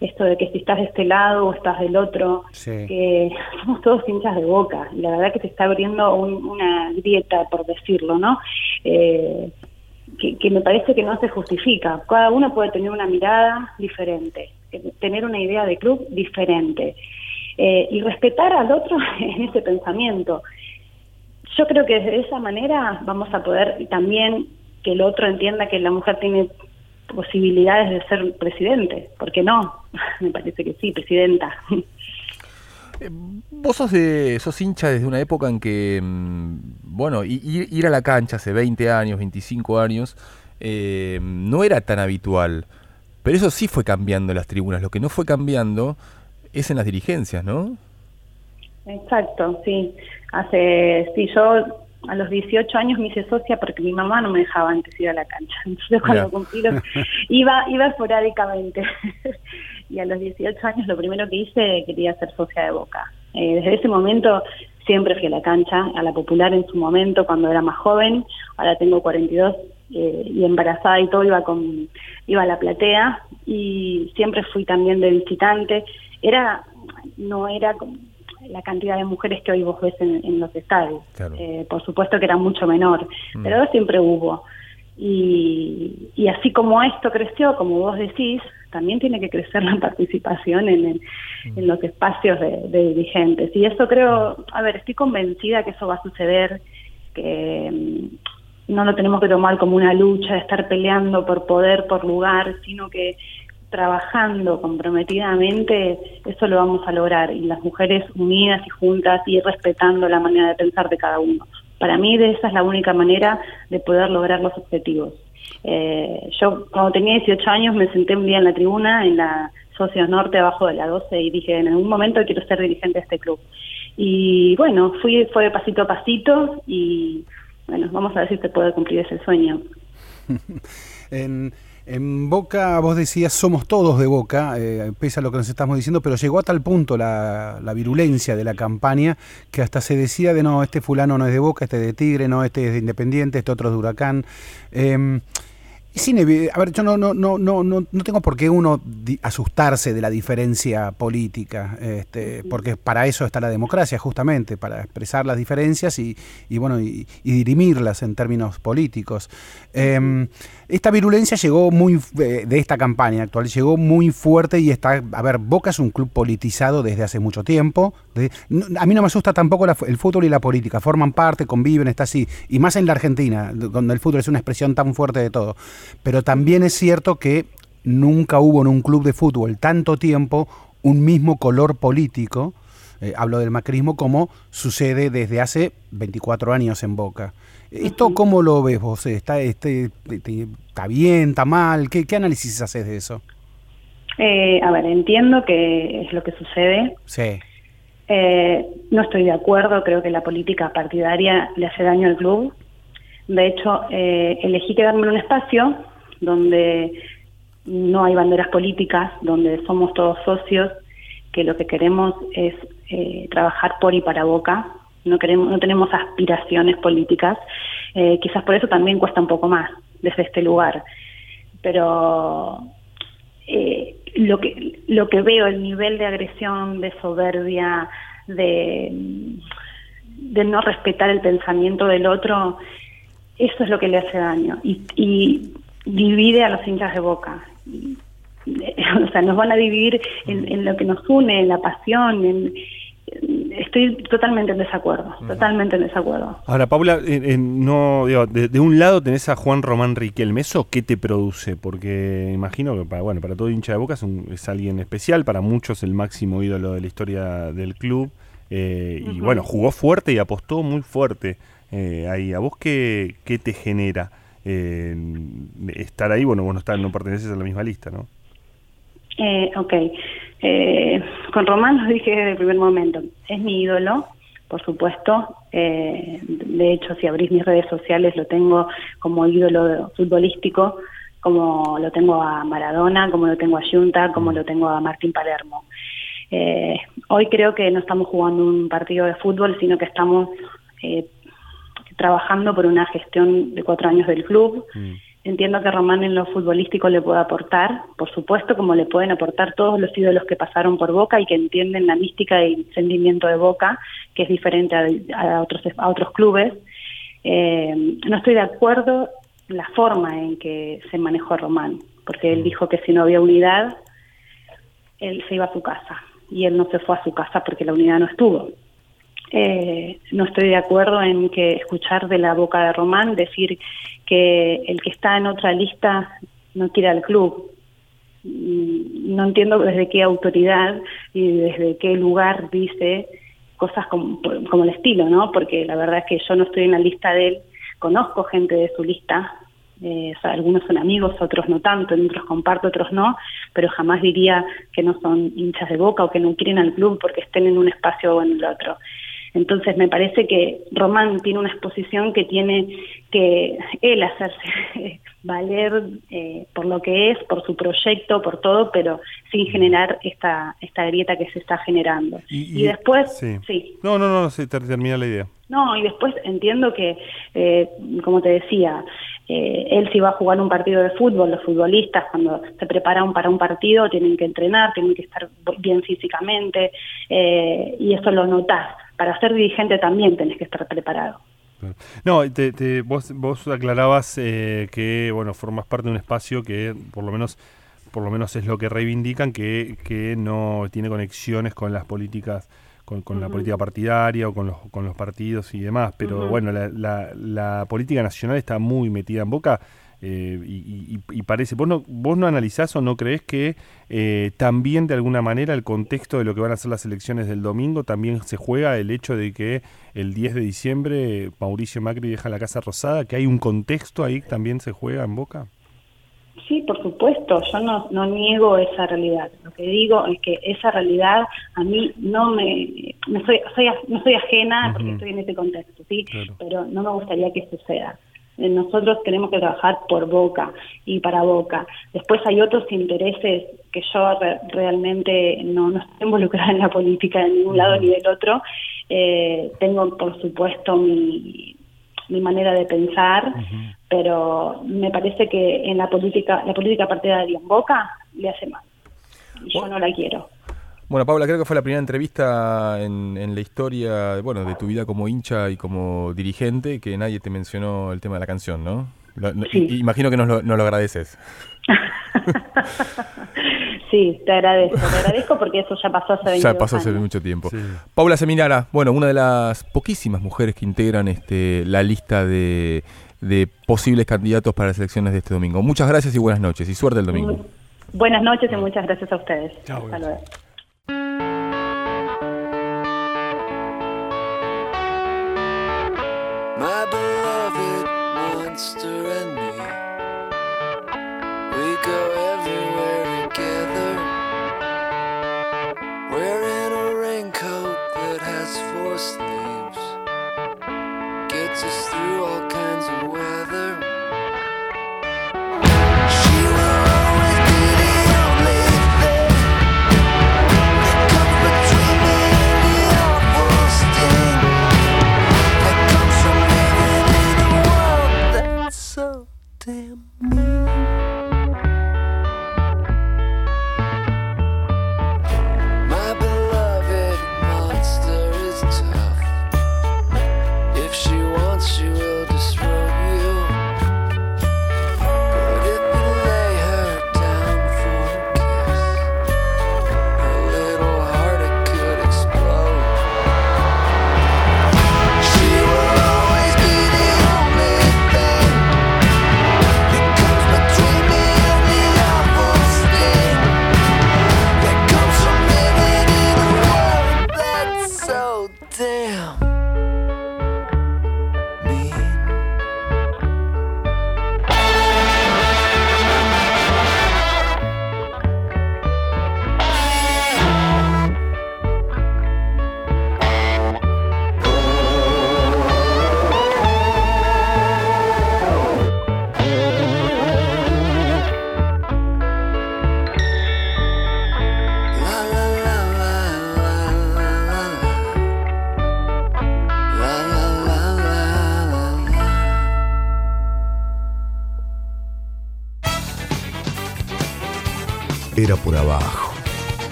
Esto de que si estás de este lado o estás del otro, Sí. que somos todos hinchas de boca. Y la verdad que se está abriendo un- una grieta, por decirlo, ¿no? Eh, que, que me parece que no se justifica. Cada uno puede tener una mirada diferente, eh, tener una idea de club diferente eh, y respetar al otro en ese pensamiento. Yo creo que de esa manera vamos a poder también que el otro entienda que la mujer tiene posibilidades de ser presidente. ¿Por qué no? Me parece que sí, presidenta. Vos sos, de, sos hincha desde una época en que, mm, bueno, ir a la cancha hace 20 años, 25 años, eh, no era tan habitual. Pero eso sí fue cambiando en las tribunas. Lo que no fue cambiando es en las dirigencias, ¿no? Exacto, sí. Hace, sí, yo a los 18 años me hice socia porque mi mamá no me dejaba antes ir a la cancha. Entonces cuando Mirá. cumplí los, iba, iba esporádicamente. y a los 18 años lo primero que hice quería ser socia de Boca. Eh, desde ese momento siempre fui a la cancha, a la popular en su momento cuando era más joven. Ahora tengo 42 eh, y embarazada y todo iba con iba a la platea y siempre fui también de visitante. Era no era como la cantidad de mujeres que hoy vos ves en, en los estadios. Claro. Eh, por supuesto que era mucho menor, Mm. pero siempre hubo. Y, y así como esto creció, como vos decís, también tiene que crecer la participación en, el- en los espacios de, de dirigentes. Y eso creo, a ver, estoy convencida que eso va a suceder, que mm, no lo tenemos que tomar como una lucha de estar peleando por poder, por lugar, sino que trabajando comprometidamente, eso lo vamos a lograr. Y las mujeres unidas y juntas y respetando la manera de pensar de cada uno. Para mí de esa es la única manera de poder lograr los objetivos. Eh, yo cuando tenía 18 años me senté un día en la tribuna, en la Socios Norte, abajo de la 12, y dije, en algún momento quiero ser dirigente de este club. Y bueno, fui, fue pasito a pasito y bueno, vamos a ver si se puede cumplir ese sueño. En, en Boca, vos decías, somos todos de Boca, eh, pese a lo que nos estamos diciendo, pero llegó a tal punto la, la virulencia de la campaña que hasta se decía de no, este fulano no es de Boca, este es de Tigre, no, este es de Independiente, este otro es de Huracán. Eh, es a ver, yo no, no, no, no, no, no tengo por qué uno asustarse de la diferencia política, este, porque para eso está la democracia, justamente, para expresar las diferencias y, y, bueno, y, y dirimirlas en términos políticos. Eh, esta virulencia llegó muy, eh, de esta campaña actual, llegó muy fuerte y está, a ver, Boca es un club politizado desde hace mucho tiempo. a mí no me asusta tampoco el fútbol y la política, forman parte, conviven, está así, y más en la Argentina, donde el fútbol es una expresión tan fuerte de todo. Pero también es cierto que nunca hubo en un club de fútbol tanto tiempo un mismo color político, eh, hablo del macrismo, como sucede desde hace 24 años en Boca. ¿Esto cómo lo ves vos? ¿Está, este, te- está bien, está mal? ¿Qué, qué análisis haces de eso? Eh, a ver, entiendo que es lo que sucede. Sí. Eh, no estoy de acuerdo, creo que la política partidaria le hace daño al club. De hecho, eh, elegí quedarme en un espacio donde no hay banderas políticas, donde somos todos socios, que lo que queremos es eh, trabajar por y para Boca. No queremos, no tenemos aspiraciones políticas. Eh, quizás por eso también cuesta un poco más desde este lugar. Pero eh, lo que lo que veo el nivel de agresión de soberbia de de no respetar el pensamiento del otro eso es lo que le hace daño y, y divide a los hinchas de boca o sea nos van a dividir en, en lo que nos une en la pasión en- estoy totalmente en desacuerdo totalmente en desacuerdo Ahora, Paula, eh, eh, no, digo, de, de un lado tenés a Juan Román Riquelme. ¿Eso qué te produce? Porque imagino que para, bueno, para todo hincha de Boca es, un- es alguien especial, para muchos el máximo ídolo de la historia del club. eh, Y bueno, jugó fuerte y apostó muy fuerte eh, ahí. ¿A vos qué, qué te genera eh, estar ahí? Bueno, vos no, estás- no perteneces a la misma lista, ¿no? Eh, ok. Eh, con Román lo dije desde el primer momento. Es mi ídolo, por supuesto. Eh, de hecho, si abrís mis redes sociales, lo tengo como ídolo futbolístico, como lo tengo a Maradona, como lo tengo a Junta, como lo tengo a Martín Palermo. Eh, hoy creo que no estamos jugando un partido de fútbol, sino que estamos eh, trabajando por una gestión de cuatro años del club. Entiendo que Román en lo futbolístico le puede aportar, por supuesto, como le pueden aportar todos los ídolos que pasaron por Boca y que entienden la mística y sentimiento de Boca, que es diferente a, a otros, a otros clubes. Eh, no estoy de acuerdo la forma en que se manejó Román, porque él dijo que si no había unidad, él se iba a su casa y él no se fue a su casa porque la unidad no estuvo. Eh, no estoy de acuerdo en que escuchar de la boca de Román decir que el que está en otra lista no quiere al club. Mm, No entiendo desde qué autoridad y desde qué lugar dice cosas como, como el estilo, ¿no? Porque la verdad es que yo no estoy en la lista de él, conozco gente de su lista, eh, algunos son amigos, otros no tanto, otros comparto, otros no, pero jamás diría que no son hinchas de boca o que no quieren al club porque estén en un espacio o en el otro. Entonces me parece que Román tiene una exposición que tiene que él hacerse valer eh, por lo que es, por su proyecto, por todo, pero sin generar esta, esta grieta que se está generando. Y, después, Sí. sí, No, no, no, sí, ter- termina la idea. no, y después entiendo que, eh, como te decía, eh, él si va a jugar un partido de fútbol, los futbolistas cuando se preparan para un partido tienen que entrenar, tienen que estar bien físicamente, eh, y eso lo notás. Para ser dirigente también tenés que estar preparado. No, te- te- vos, vos aclarabas eh, que bueno formas parte de un espacio que por lo menos por lo menos es lo que reivindican que, que no tiene conexiones con las políticas con, con la política partidaria o con los, con los partidos y demás pero bueno la, la- la política nacional está muy metida en boca eh, y, y- y parece vos no vos no analizás o no crees que eh, también de alguna manera el contexto de lo que van a ser las elecciones del domingo también se juega el hecho de que el 10 de diciembre Mauricio Macri deja la Casa Rosada, que hay un contexto ahí que también se juega en Boca. Sí, por supuesto, yo no, no niego esa realidad. Lo que digo es que esa realidad a mí no me, me soy, soy, no soy ajena porque estoy en ese contexto, ¿sí? Claro. Pero no me gustaría que suceda. Eh, Nosotros tenemos que trabajar por Boca y para Boca. Después hay otros intereses que yo re- realmente no, no estoy involucrada en la política de ningún lado ni del otro. Eh, tengo, por supuesto, mi, mi manera de pensar, pero me parece que en la política, la política partidaria en Boca le hace mal. Y yo no la quiero. Bueno, Paula, creo que fue la primera entrevista en, en la historia, bueno, de tu vida como hincha y como dirigente que nadie te mencionó el tema de la canción, ¿no? Lo- Sí. Imagino que nos lo, nos lo agradeces. Sí, te agradezco, te agradezco porque eso ya pasó hace 22 Ya pasó hace años. mucho tiempo. Sí. Paula Seminara, bueno, una de las poquísimas mujeres que integran este, la lista de, de posibles candidatos para las elecciones de este domingo. Muchas gracias y buenas noches y suerte el domingo. Buenas noches y muchas gracias a ustedes. Chao, Hasta luego. Monster and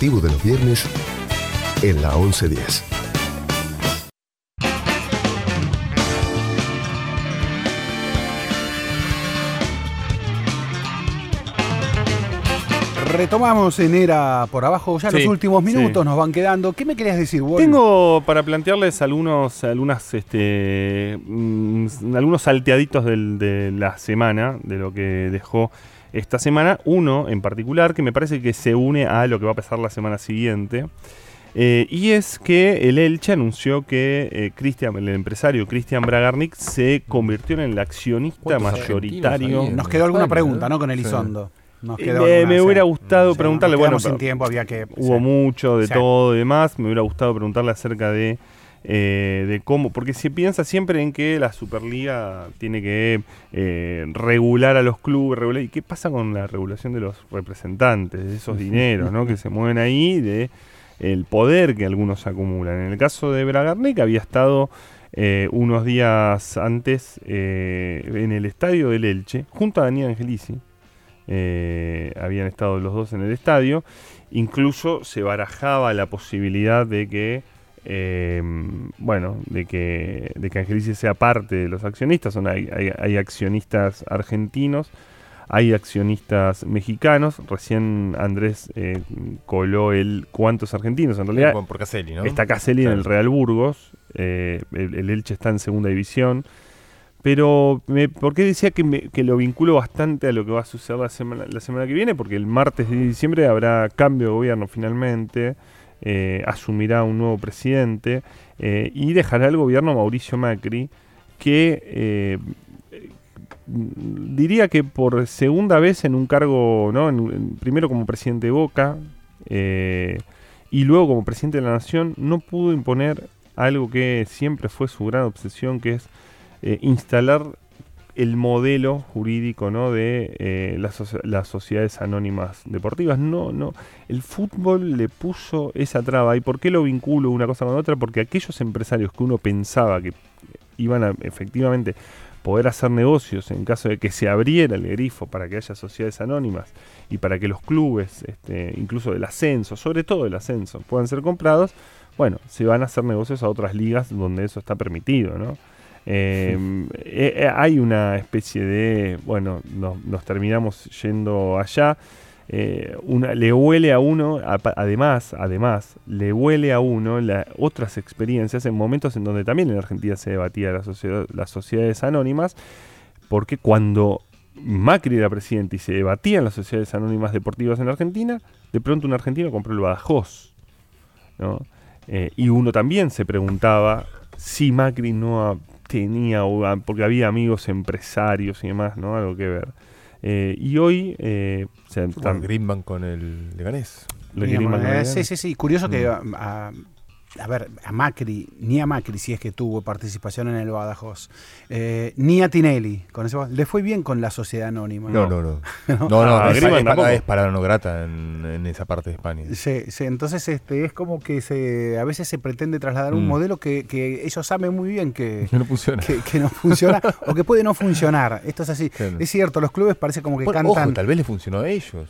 de los viernes en la 1110. Retomamos en Era por abajo, ya Sí, los últimos sí. minutos nos van quedando. ¿Qué me querías decir, Wol? Tengo para plantearles algunos, algunas, este, mm, algunos salteaditos del- de la semana, de lo que dejó esta semana. Uno en particular que me parece que se une a lo que va a pasar la semana siguiente. Eh, y es que el Elche anunció que eh, Cristian, el empresario Cristian Bragarnik se convirtió en el accionista ¿Cuántos mayoritario. Nos quedó alguna pregunta, ¿no? Con Sí. Elizondo. Nos Eh, quedó me, alguna, me hubiera gustado Sí, preguntarle, nos bueno, sin tiempo, había que... hubo sí. mucho de Sí. todo y demás. Me hubiera gustado preguntarle acerca de, eh, de cómo, porque se piensa siempre en que la Superliga tiene que eh, regular a los clubes, regular, ¿y qué pasa con la regulación de los representantes, de esos dineros ¿no? que se mueven ahí, de el poder que algunos acumulan? En el caso de Bragarnik había estado eh, unos días antes en el estadio del Elche, junto a Daniel Angelici. Eh, habían estado los dos en el estadio. Incluso se barajaba la posibilidad de que eh, bueno, de que, de que Angelici sea parte de los accionistas. Son, hay, hay- hay accionistas argentinos, hay accionistas mexicanos. Recién Andrés eh, coló el cuántos argentinos. En realidad, Por- por Caselli, ¿no? Está Caselli en el Real Burgos, eh, el, el Elche está en segunda división. Pero, me, ¿por qué decía que, me- que lo vinculo bastante a lo que va a suceder la semana, la semana que viene? Porque el martes de diciembre habrá cambio de gobierno finalmente, eh, asumirá un nuevo presidente eh, y dejará el gobierno Mauricio Macri, que eh, diría que por segunda vez en un cargo, ¿no? Primero como presidente de Boca, eh, y luego como presidente de la nación no pudo imponer algo que siempre fue su gran obsesión, que es instalar el modelo jurídico ¿no? de eh, las, soci- las sociedades anónimas deportivas. No, no. El fútbol le puso esa traba. ¿Y por qué lo vinculo una cosa con otra? Porque aquellos empresarios que uno pensaba que iban a efectivamente poder hacer negocios en caso de que se abriera el grifo para que haya sociedades anónimas y para que los clubes, este, incluso del ascenso, sobre todo del ascenso, puedan ser comprados, bueno, se van a hacer negocios a otras ligas donde eso está permitido, ¿no? Eh, eh, eh, hay una especie de, bueno, nos, terminamos yendo allá. eh, una, le huele a uno, además, además, le huele a uno otras experiencias en momentos en donde también en Argentina se debatía las sociedades anónimas, porque cuando Macri era presidente y se debatían las sociedades anónimas deportivas en Argentina, de pronto un argentino compró el Badajoz. y uno también se preguntaba si Macri no ha- tenía, o a- porque había amigos empresarios y demás, ¿no? Algo que ver. Eh, y hoy, eh, o sea, Fue con Greenbank con el Leganés. sí, sí, sí. Curioso que Mm. a, a- a ver, a Macri, ni a Macri si es que tuvo participación en el Badajoz, eh, ni a Tinelli, con ese, le fue bien con la sociedad anónima. No, no, no. No, no, Ah, es, es, es para no grata en, en esa parte de España. Sí, sí, entonces este, es como que se, a veces se pretende trasladar un Mm. modelo que, que ellos saben muy bien que, No funciona. que, que no funciona o que puede no funcionar. Esto es así. Claro. Es cierto, los clubes parece como que Bueno, cantan. ojo, tal vez le funcionó a ellos.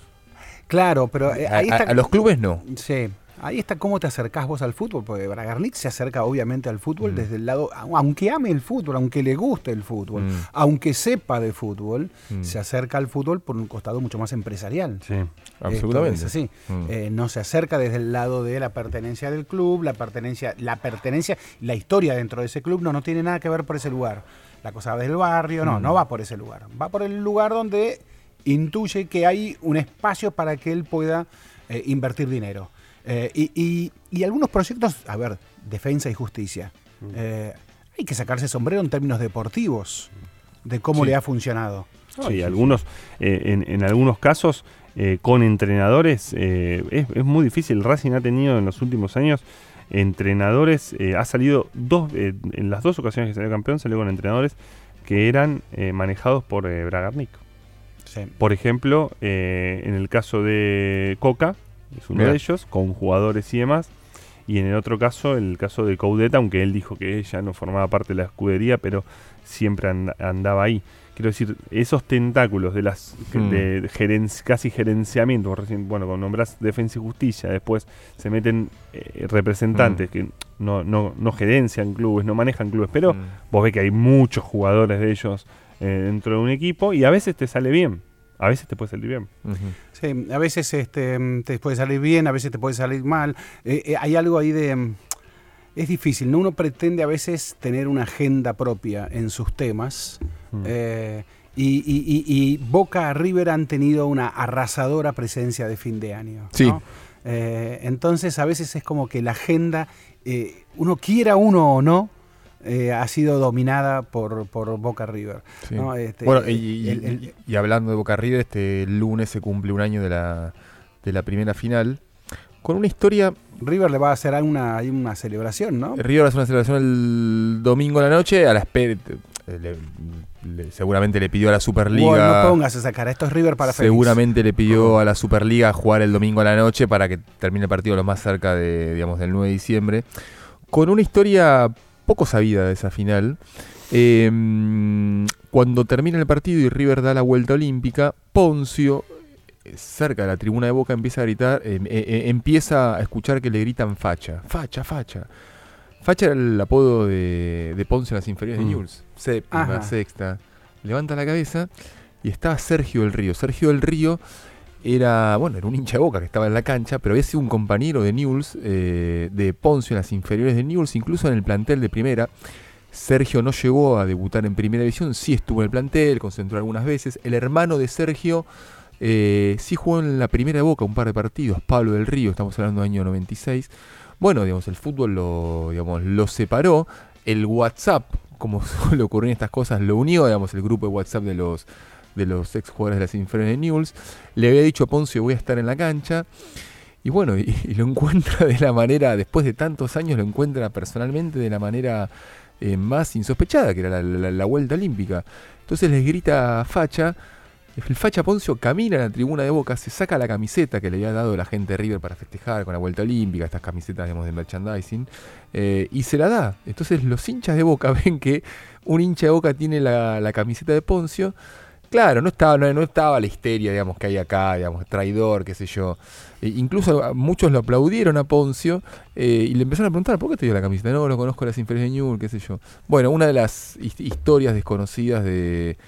Claro, pero eh, A, ahí a- está. a los clubes no. Sí, ahí está cómo te acercás vos al fútbol, porque Bragarnik se acerca obviamente al fútbol Mm. desde el lado, aunque ame el fútbol, aunque le guste el fútbol, Mm. aunque sepa de fútbol, Mm. se acerca al fútbol por un costado mucho más empresarial. Sí. Absolutamente. Esto es así. Eh, no se acerca desde el lado de la pertenencia del club, la pertenencia, la pertenencia, la historia dentro de ese club no, no tiene nada que ver por ese lugar. La cosa va del barrio, no, no va por ese lugar. Va por el lugar donde intuye que hay un espacio para que él pueda eh, invertir dinero. Eh, y, y- y algunos proyectos, a ver, defensa y justicia. Eh, hay que sacarse sombrero en términos deportivos de cómo Sí. le ha funcionado. Sí, algunos, eh, en, en algunos casos, eh, con entrenadores, eh, es, es muy difícil. Racing ha tenido en los últimos años entrenadores, eh, ha salido dos, eh, en las dos ocasiones que salió campeón, salió con entrenadores que eran eh, manejados por eh, Bragarnik. Sí. Por ejemplo, eh, en el caso de Coca, es uno de ellos, con jugadores y demás. Y en el otro caso, el caso de Coudet, aunque él dijo que ella no formaba parte de la escudería, pero siempre and- andaba ahí. Quiero decir, esos tentáculos de las Mm. de gerenci- casi gerenciamiento, recién, bueno, cuando nombras defensa y justicia, después se meten eh, representantes Mm. que no, no, no gerencian clubes, no manejan clubes, pero Mm. vos ves que hay muchos jugadores de ellos eh, dentro de un equipo y a veces te sale bien, a veces te puede salir bien. Sí, a veces este, te puede salir bien, a veces te puede salir mal. Eh, eh, hay algo ahí de... mm, Es difícil, ¿no? Uno pretende a veces tener una agenda propia en sus temas. Mm. eh, y, y- y- y Boca River han tenido una arrasadora presencia de fin de año. Sí. ¿no? Eh, entonces a veces es como que la agenda, eh, uno quiera uno o no, eh, ha sido dominada por, por Boca River. Sí. ¿no? Este, bueno, y, y- el- el- y hablando de Boca River, este lunes se cumple un año de la, de la primera final. Con una historia, River le va a hacer una, hay una celebración, ¿no? River hace una celebración el domingo a la noche, a la eh, le- le- seguramente le pidió a la Superliga. Bueno, no pongas esa cara, esto es River para feliz. Seguramente le pidió a la Superliga jugar el domingo a la noche para que termine el partido lo más cerca de, digamos, del 9 de diciembre. Con una historia poco sabida de esa final. Eh, cuando termina el partido y River da la vuelta olímpica, Poncio, eh, cerca de la tribuna de Boca, empieza a gritar, eh, eh, eh, empieza a escuchar que le gritan facha, facha, facha. Facha era el apodo de, de Ponce en las inferiores Mm. de Newell's. Séptima, Ajá. sexta. Levanta la cabeza y estaba Sergio del Río. Sergio del Río era, bueno, era un hincha de boca que estaba en la cancha, pero había sido un compañero de Newell's, eh, de Ponce en las inferiores de Newell's, incluso en el plantel de primera. Sergio no llegó a debutar en primera división, sí estuvo en el plantel, concentró algunas veces. El hermano de Sergio eh, sí jugó en la primera de Boca un par de partidos, Pablo del Río, estamos hablando del año 96. Bueno, digamos, el fútbol lo, digamos, lo separó. El WhatsApp, como suele ocurrir en estas cosas, lo unió, digamos, el grupo de WhatsApp de los, de los ex jugadores de las inferiores de Newell's. Le había dicho a Poncio, voy a estar en la cancha. Y bueno, y, lo encuentra de la manera, después de tantos años, lo encuentra personalmente de la manera eh, más insospechada, que era la vuelta olímpica. Entonces les grita a Facha, el Facha Poncio camina a la tribuna de Boca, se saca la camiseta que le había dado la gente de River para festejar con la vuelta olímpica, estas camisetas digamos, de merchandising, eh, y se la da. Entonces los hinchas de Boca ven que un hincha de Boca tiene la, la camiseta de Poncio. Claro, no estaba, no, no estaba la histeria, digamos, que hay acá, digamos, traidor, qué sé yo. E incluso muchos lo aplaudieron a Poncio eh, y le empezaron a preguntar, ¿por qué te dio la camiseta? No, lo conozco las inferiores de Newell, qué sé yo. Bueno, una de las his- historias desconocidas de,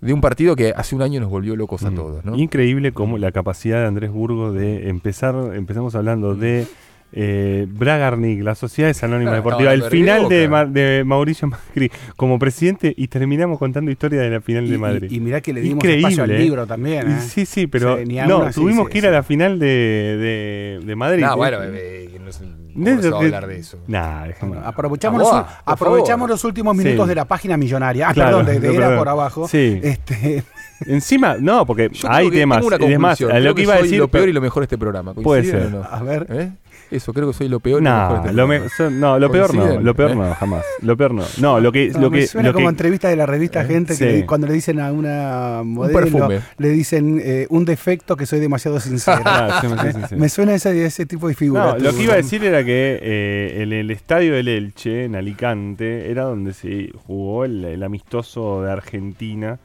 de un partido que hace un año nos volvió locos a Mm. todos, ¿no? Increíble como la capacidad de Andrés Burgo de empezar, empezamos hablando de eh, Bragarnik, la Sociedad Anónima Claro, Deportiva, el final de, Boca. Ma- de Mauricio Macri como presidente y terminamos contando historia de la final Y, de y- Madrid. y mirá que le dimos Increíble, espacio al ¿eh? libro también. Y ¿eh? Sí, sí, pero Sí, no, tuvimos sí, que ir sí. a la final de, de, de Madrid. No, ¿eh? bueno, eh, no sé, ¿cómo De- se va a hablar de eso? Nah. Bueno, aprovechamos, los, aprovechamos los últimos minutos de la página millonaria. Ah, Claro, perdón, de, era por abajo. Sí. Este, Encima, no, porque Yo hay temas. y conclusión. a Creo lo que iba a decir. lo peor y lo mejor de este programa. Puede ¿Coinciden ser. a ver. ¿Eh? Eso, creo que soy lo peor lo No, este lo, me- so- no, lo peor no, lo peor ¿eh? no, jamás. Lo peor no. No, lo que, No, lo me que, suena lo como que- entrevista de la revista Gente que sí. cuando le dicen a una modelo, perfume. le dicen eh, un defecto que soy demasiado sincero. Ah, sí. Me suena ese, ese tipo de figura. No, lo que iba a decir era que eh, en el estadio del Elche, en Alicante, era donde se jugó el, el amistoso de Argentina,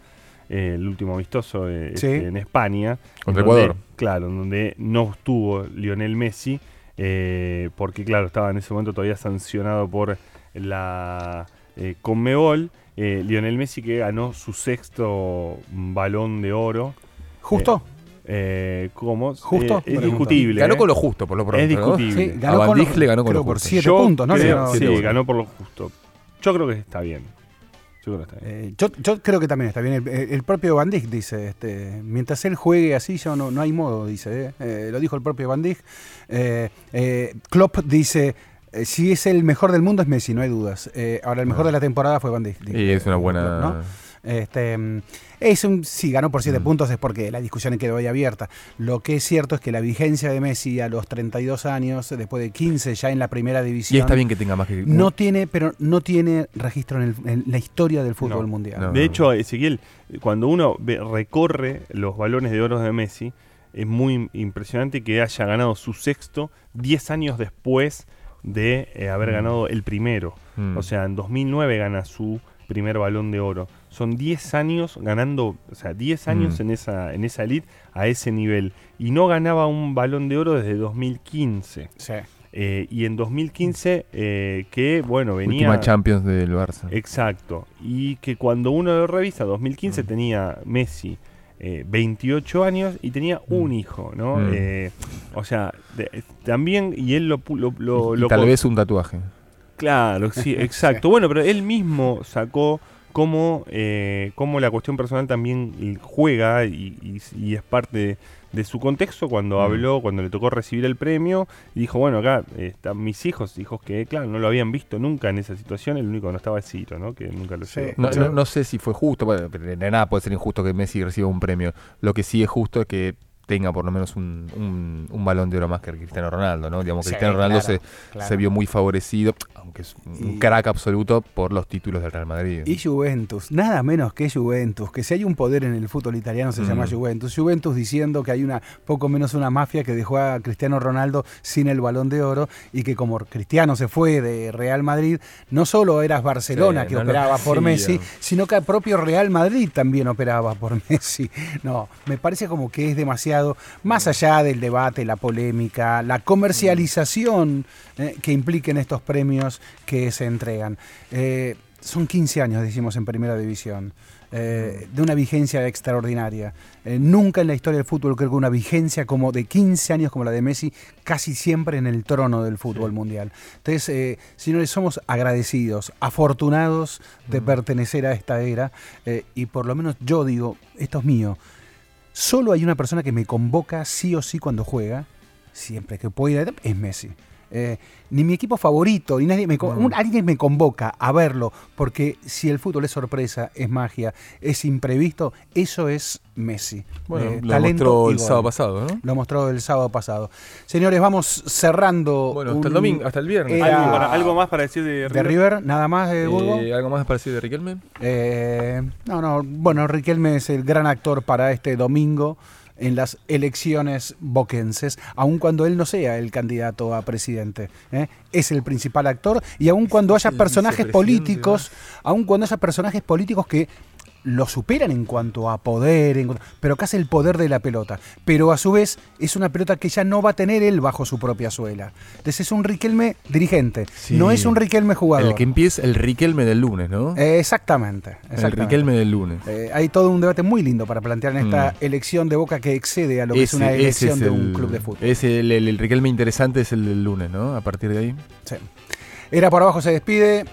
eh, el último amistoso eh, Sí. este, en España. Contra donde- Ecuador. Claro, en donde no estuvo Lionel Messi, eh, porque claro, estaba en ese momento todavía sancionado por la eh, Conmebol. Eh, Lionel Messi que ganó su sexto balón de oro. ¿Justo? Eh, ¿Cómo? ¿Justo? Eh, es discutible. Ganó ¿eh? con lo justo, por lo pronto. Es ¿no? discutible. Sí, ganó con le ganó con lo por justo. siete Yo puntos, ¿no? creo- sí, no- ganó por lo justo. Yo creo que está bien. Yo creo que está bien. Eh, yo, yo creo que también está bien. El, el propio Van Dijk dice, este, mientras él juegue así, yo no, no hay modo, dice. eh. Eh, lo dijo el propio Van Dijk. Eh, eh, Klopp dice, si es el mejor del mundo es Messi, no hay dudas. Eh, ahora, el mejor de la temporada fue Van Dijk. Y es una buena... ¿no? Este, mm, es un, sí, ganó por 7 Mm. puntos, es porque la discusión quedó ahí abierta. Lo que es cierto es que la vigencia de Messi a los 32 años, después de 15 ya en la primera división, Y está bien que tenga más que... no tiene, pero no tiene registro en, el- en la historia del fútbol No, mundial. no. De hecho, Ezequiel, cuando uno ve- recorre los balones de oro de Messi, es muy impresionante que haya ganado su sexto 10 años después de eh, haber Mm. ganado el primero. Mm. O sea, en 2009 gana su primer balón de oro. Son 10 años ganando, o sea, 10 años Mm. en esa en esa elite a ese nivel. Y no ganaba un balón de oro desde 2015. Sí. Eh, y en 2015, eh, que bueno, venía... Última Champions del Barça. Exacto. Y que cuando uno lo revisa, 2015 Mm. tenía Messi eh, 28 años y tenía un hijo, ¿no? Mm. Eh, o sea, de- también, y él lo... lo, lo- Y lo tal vez un tatuaje. Claro, sí, exacto. Bueno, pero él mismo sacó cómo, eh, cómo la cuestión personal también juega y, y- y es parte de, de su contexto cuando Mm. habló, cuando le tocó recibir el premio, y dijo, bueno, acá eh, están mis hijos, hijos que, claro, no lo habían visto nunca en esa situación, el único que no estaba es Ciro, ¿no? Que nunca lo Sí. No, Yo- no- no sé si fue justo, bueno, de nada puede ser injusto que Messi reciba un premio. Lo que sí es justo es que tenga por lo menos un, un- un balón de oro más que Cristiano Ronaldo, ¿no? Digamos, Sí, Cristiano Ronaldo claro, se, claro. se vio muy favorecido, aunque es un Y- crack absoluto por los títulos del Real Madrid. Y Juventus, nada menos que Juventus, que si hay un poder en el fútbol italiano se Mm. llama Juventus. Juventus diciendo que hay una poco menos una mafia que dejó a Cristiano Ronaldo sin el balón de oro y que como Cristiano se fue de Real Madrid, no solo eras Barcelona Sí, que no lo operaba por. Messi, sino que el propio Real Madrid también operaba por Messi. No, me parece como que es demasiado, más allá del debate, la polémica, la comercialización eh, que impliquen estos premios que se entregan. Eh, son 15 años, decimos, en Primera División, eh, de una vigencia extraordinaria. Eh, nunca en la historia del fútbol creo que una vigencia como de 15 años como la de Messi, casi siempre en el trono del fútbol mundial. Entonces, eh, señores, somos agradecidos, afortunados de pertenecer a esta era, y por lo menos yo digo, esto es mío. Solo hay una persona que me convoca sí o sí cuando juega, siempre que pueda, es Messi. Eh, ni mi equipo favorito, ni nadie me, un- alguien me convoca a verlo, porque si el fútbol es sorpresa, es magia, es imprevisto, eso es Messi. Bueno, Eh, lo mostró el sábado pasado, ¿no? Lo mostró el sábado pasado. Señores, vamos cerrando. Bueno, hasta un- el domingo, hasta el viernes. Era- ¿Algo, para- algo más para decir de de River? River, nada más de. Eh, ¿Algo más para decir de Riquelme? Eh, no, no, bueno, Riquelme es el gran actor para este domingo en las elecciones boquenses, aun cuando él no sea el candidato a presidente. ¿eh? Es el principal actor y aun cuando haya personajes políticos, aun cuando haya personajes políticos que lo superan en cuanto a poder, en pero hace el poder de la pelota. Pero a su vez es una pelota que ya no va a tener él bajo su propia suela. Entonces es un Riquelme dirigente, Sí. no es un Riquelme jugador. El que empieza el Riquelme del lunes, ¿no? Eh, exactamente. el exactamente. Riquelme del lunes. Eh, hay todo un debate muy lindo para plantear en esta Mm. elección de Boca que excede a lo que es una elección es de un el- club de fútbol. El, el- el Riquelme interesante es el del lunes, ¿no? A partir de ahí. Sí. Era por abajo se despide.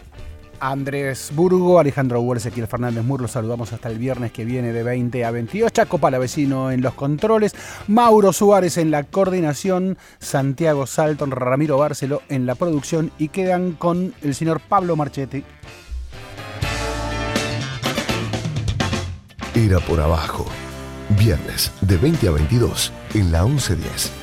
Andrés Burgo, Alejandro Huer, Ezequiel Fernández Mur, los saludamos hasta el viernes que viene de 20 a 22. Chaco Palavecino en los controles, Mauro Suárez en la coordinación, Santiago Salton, Ramiro Bárcelo en la producción y quedan con el señor Pablo Marchetti. Era por abajo. Viernes de 20 a 22 en la 1110.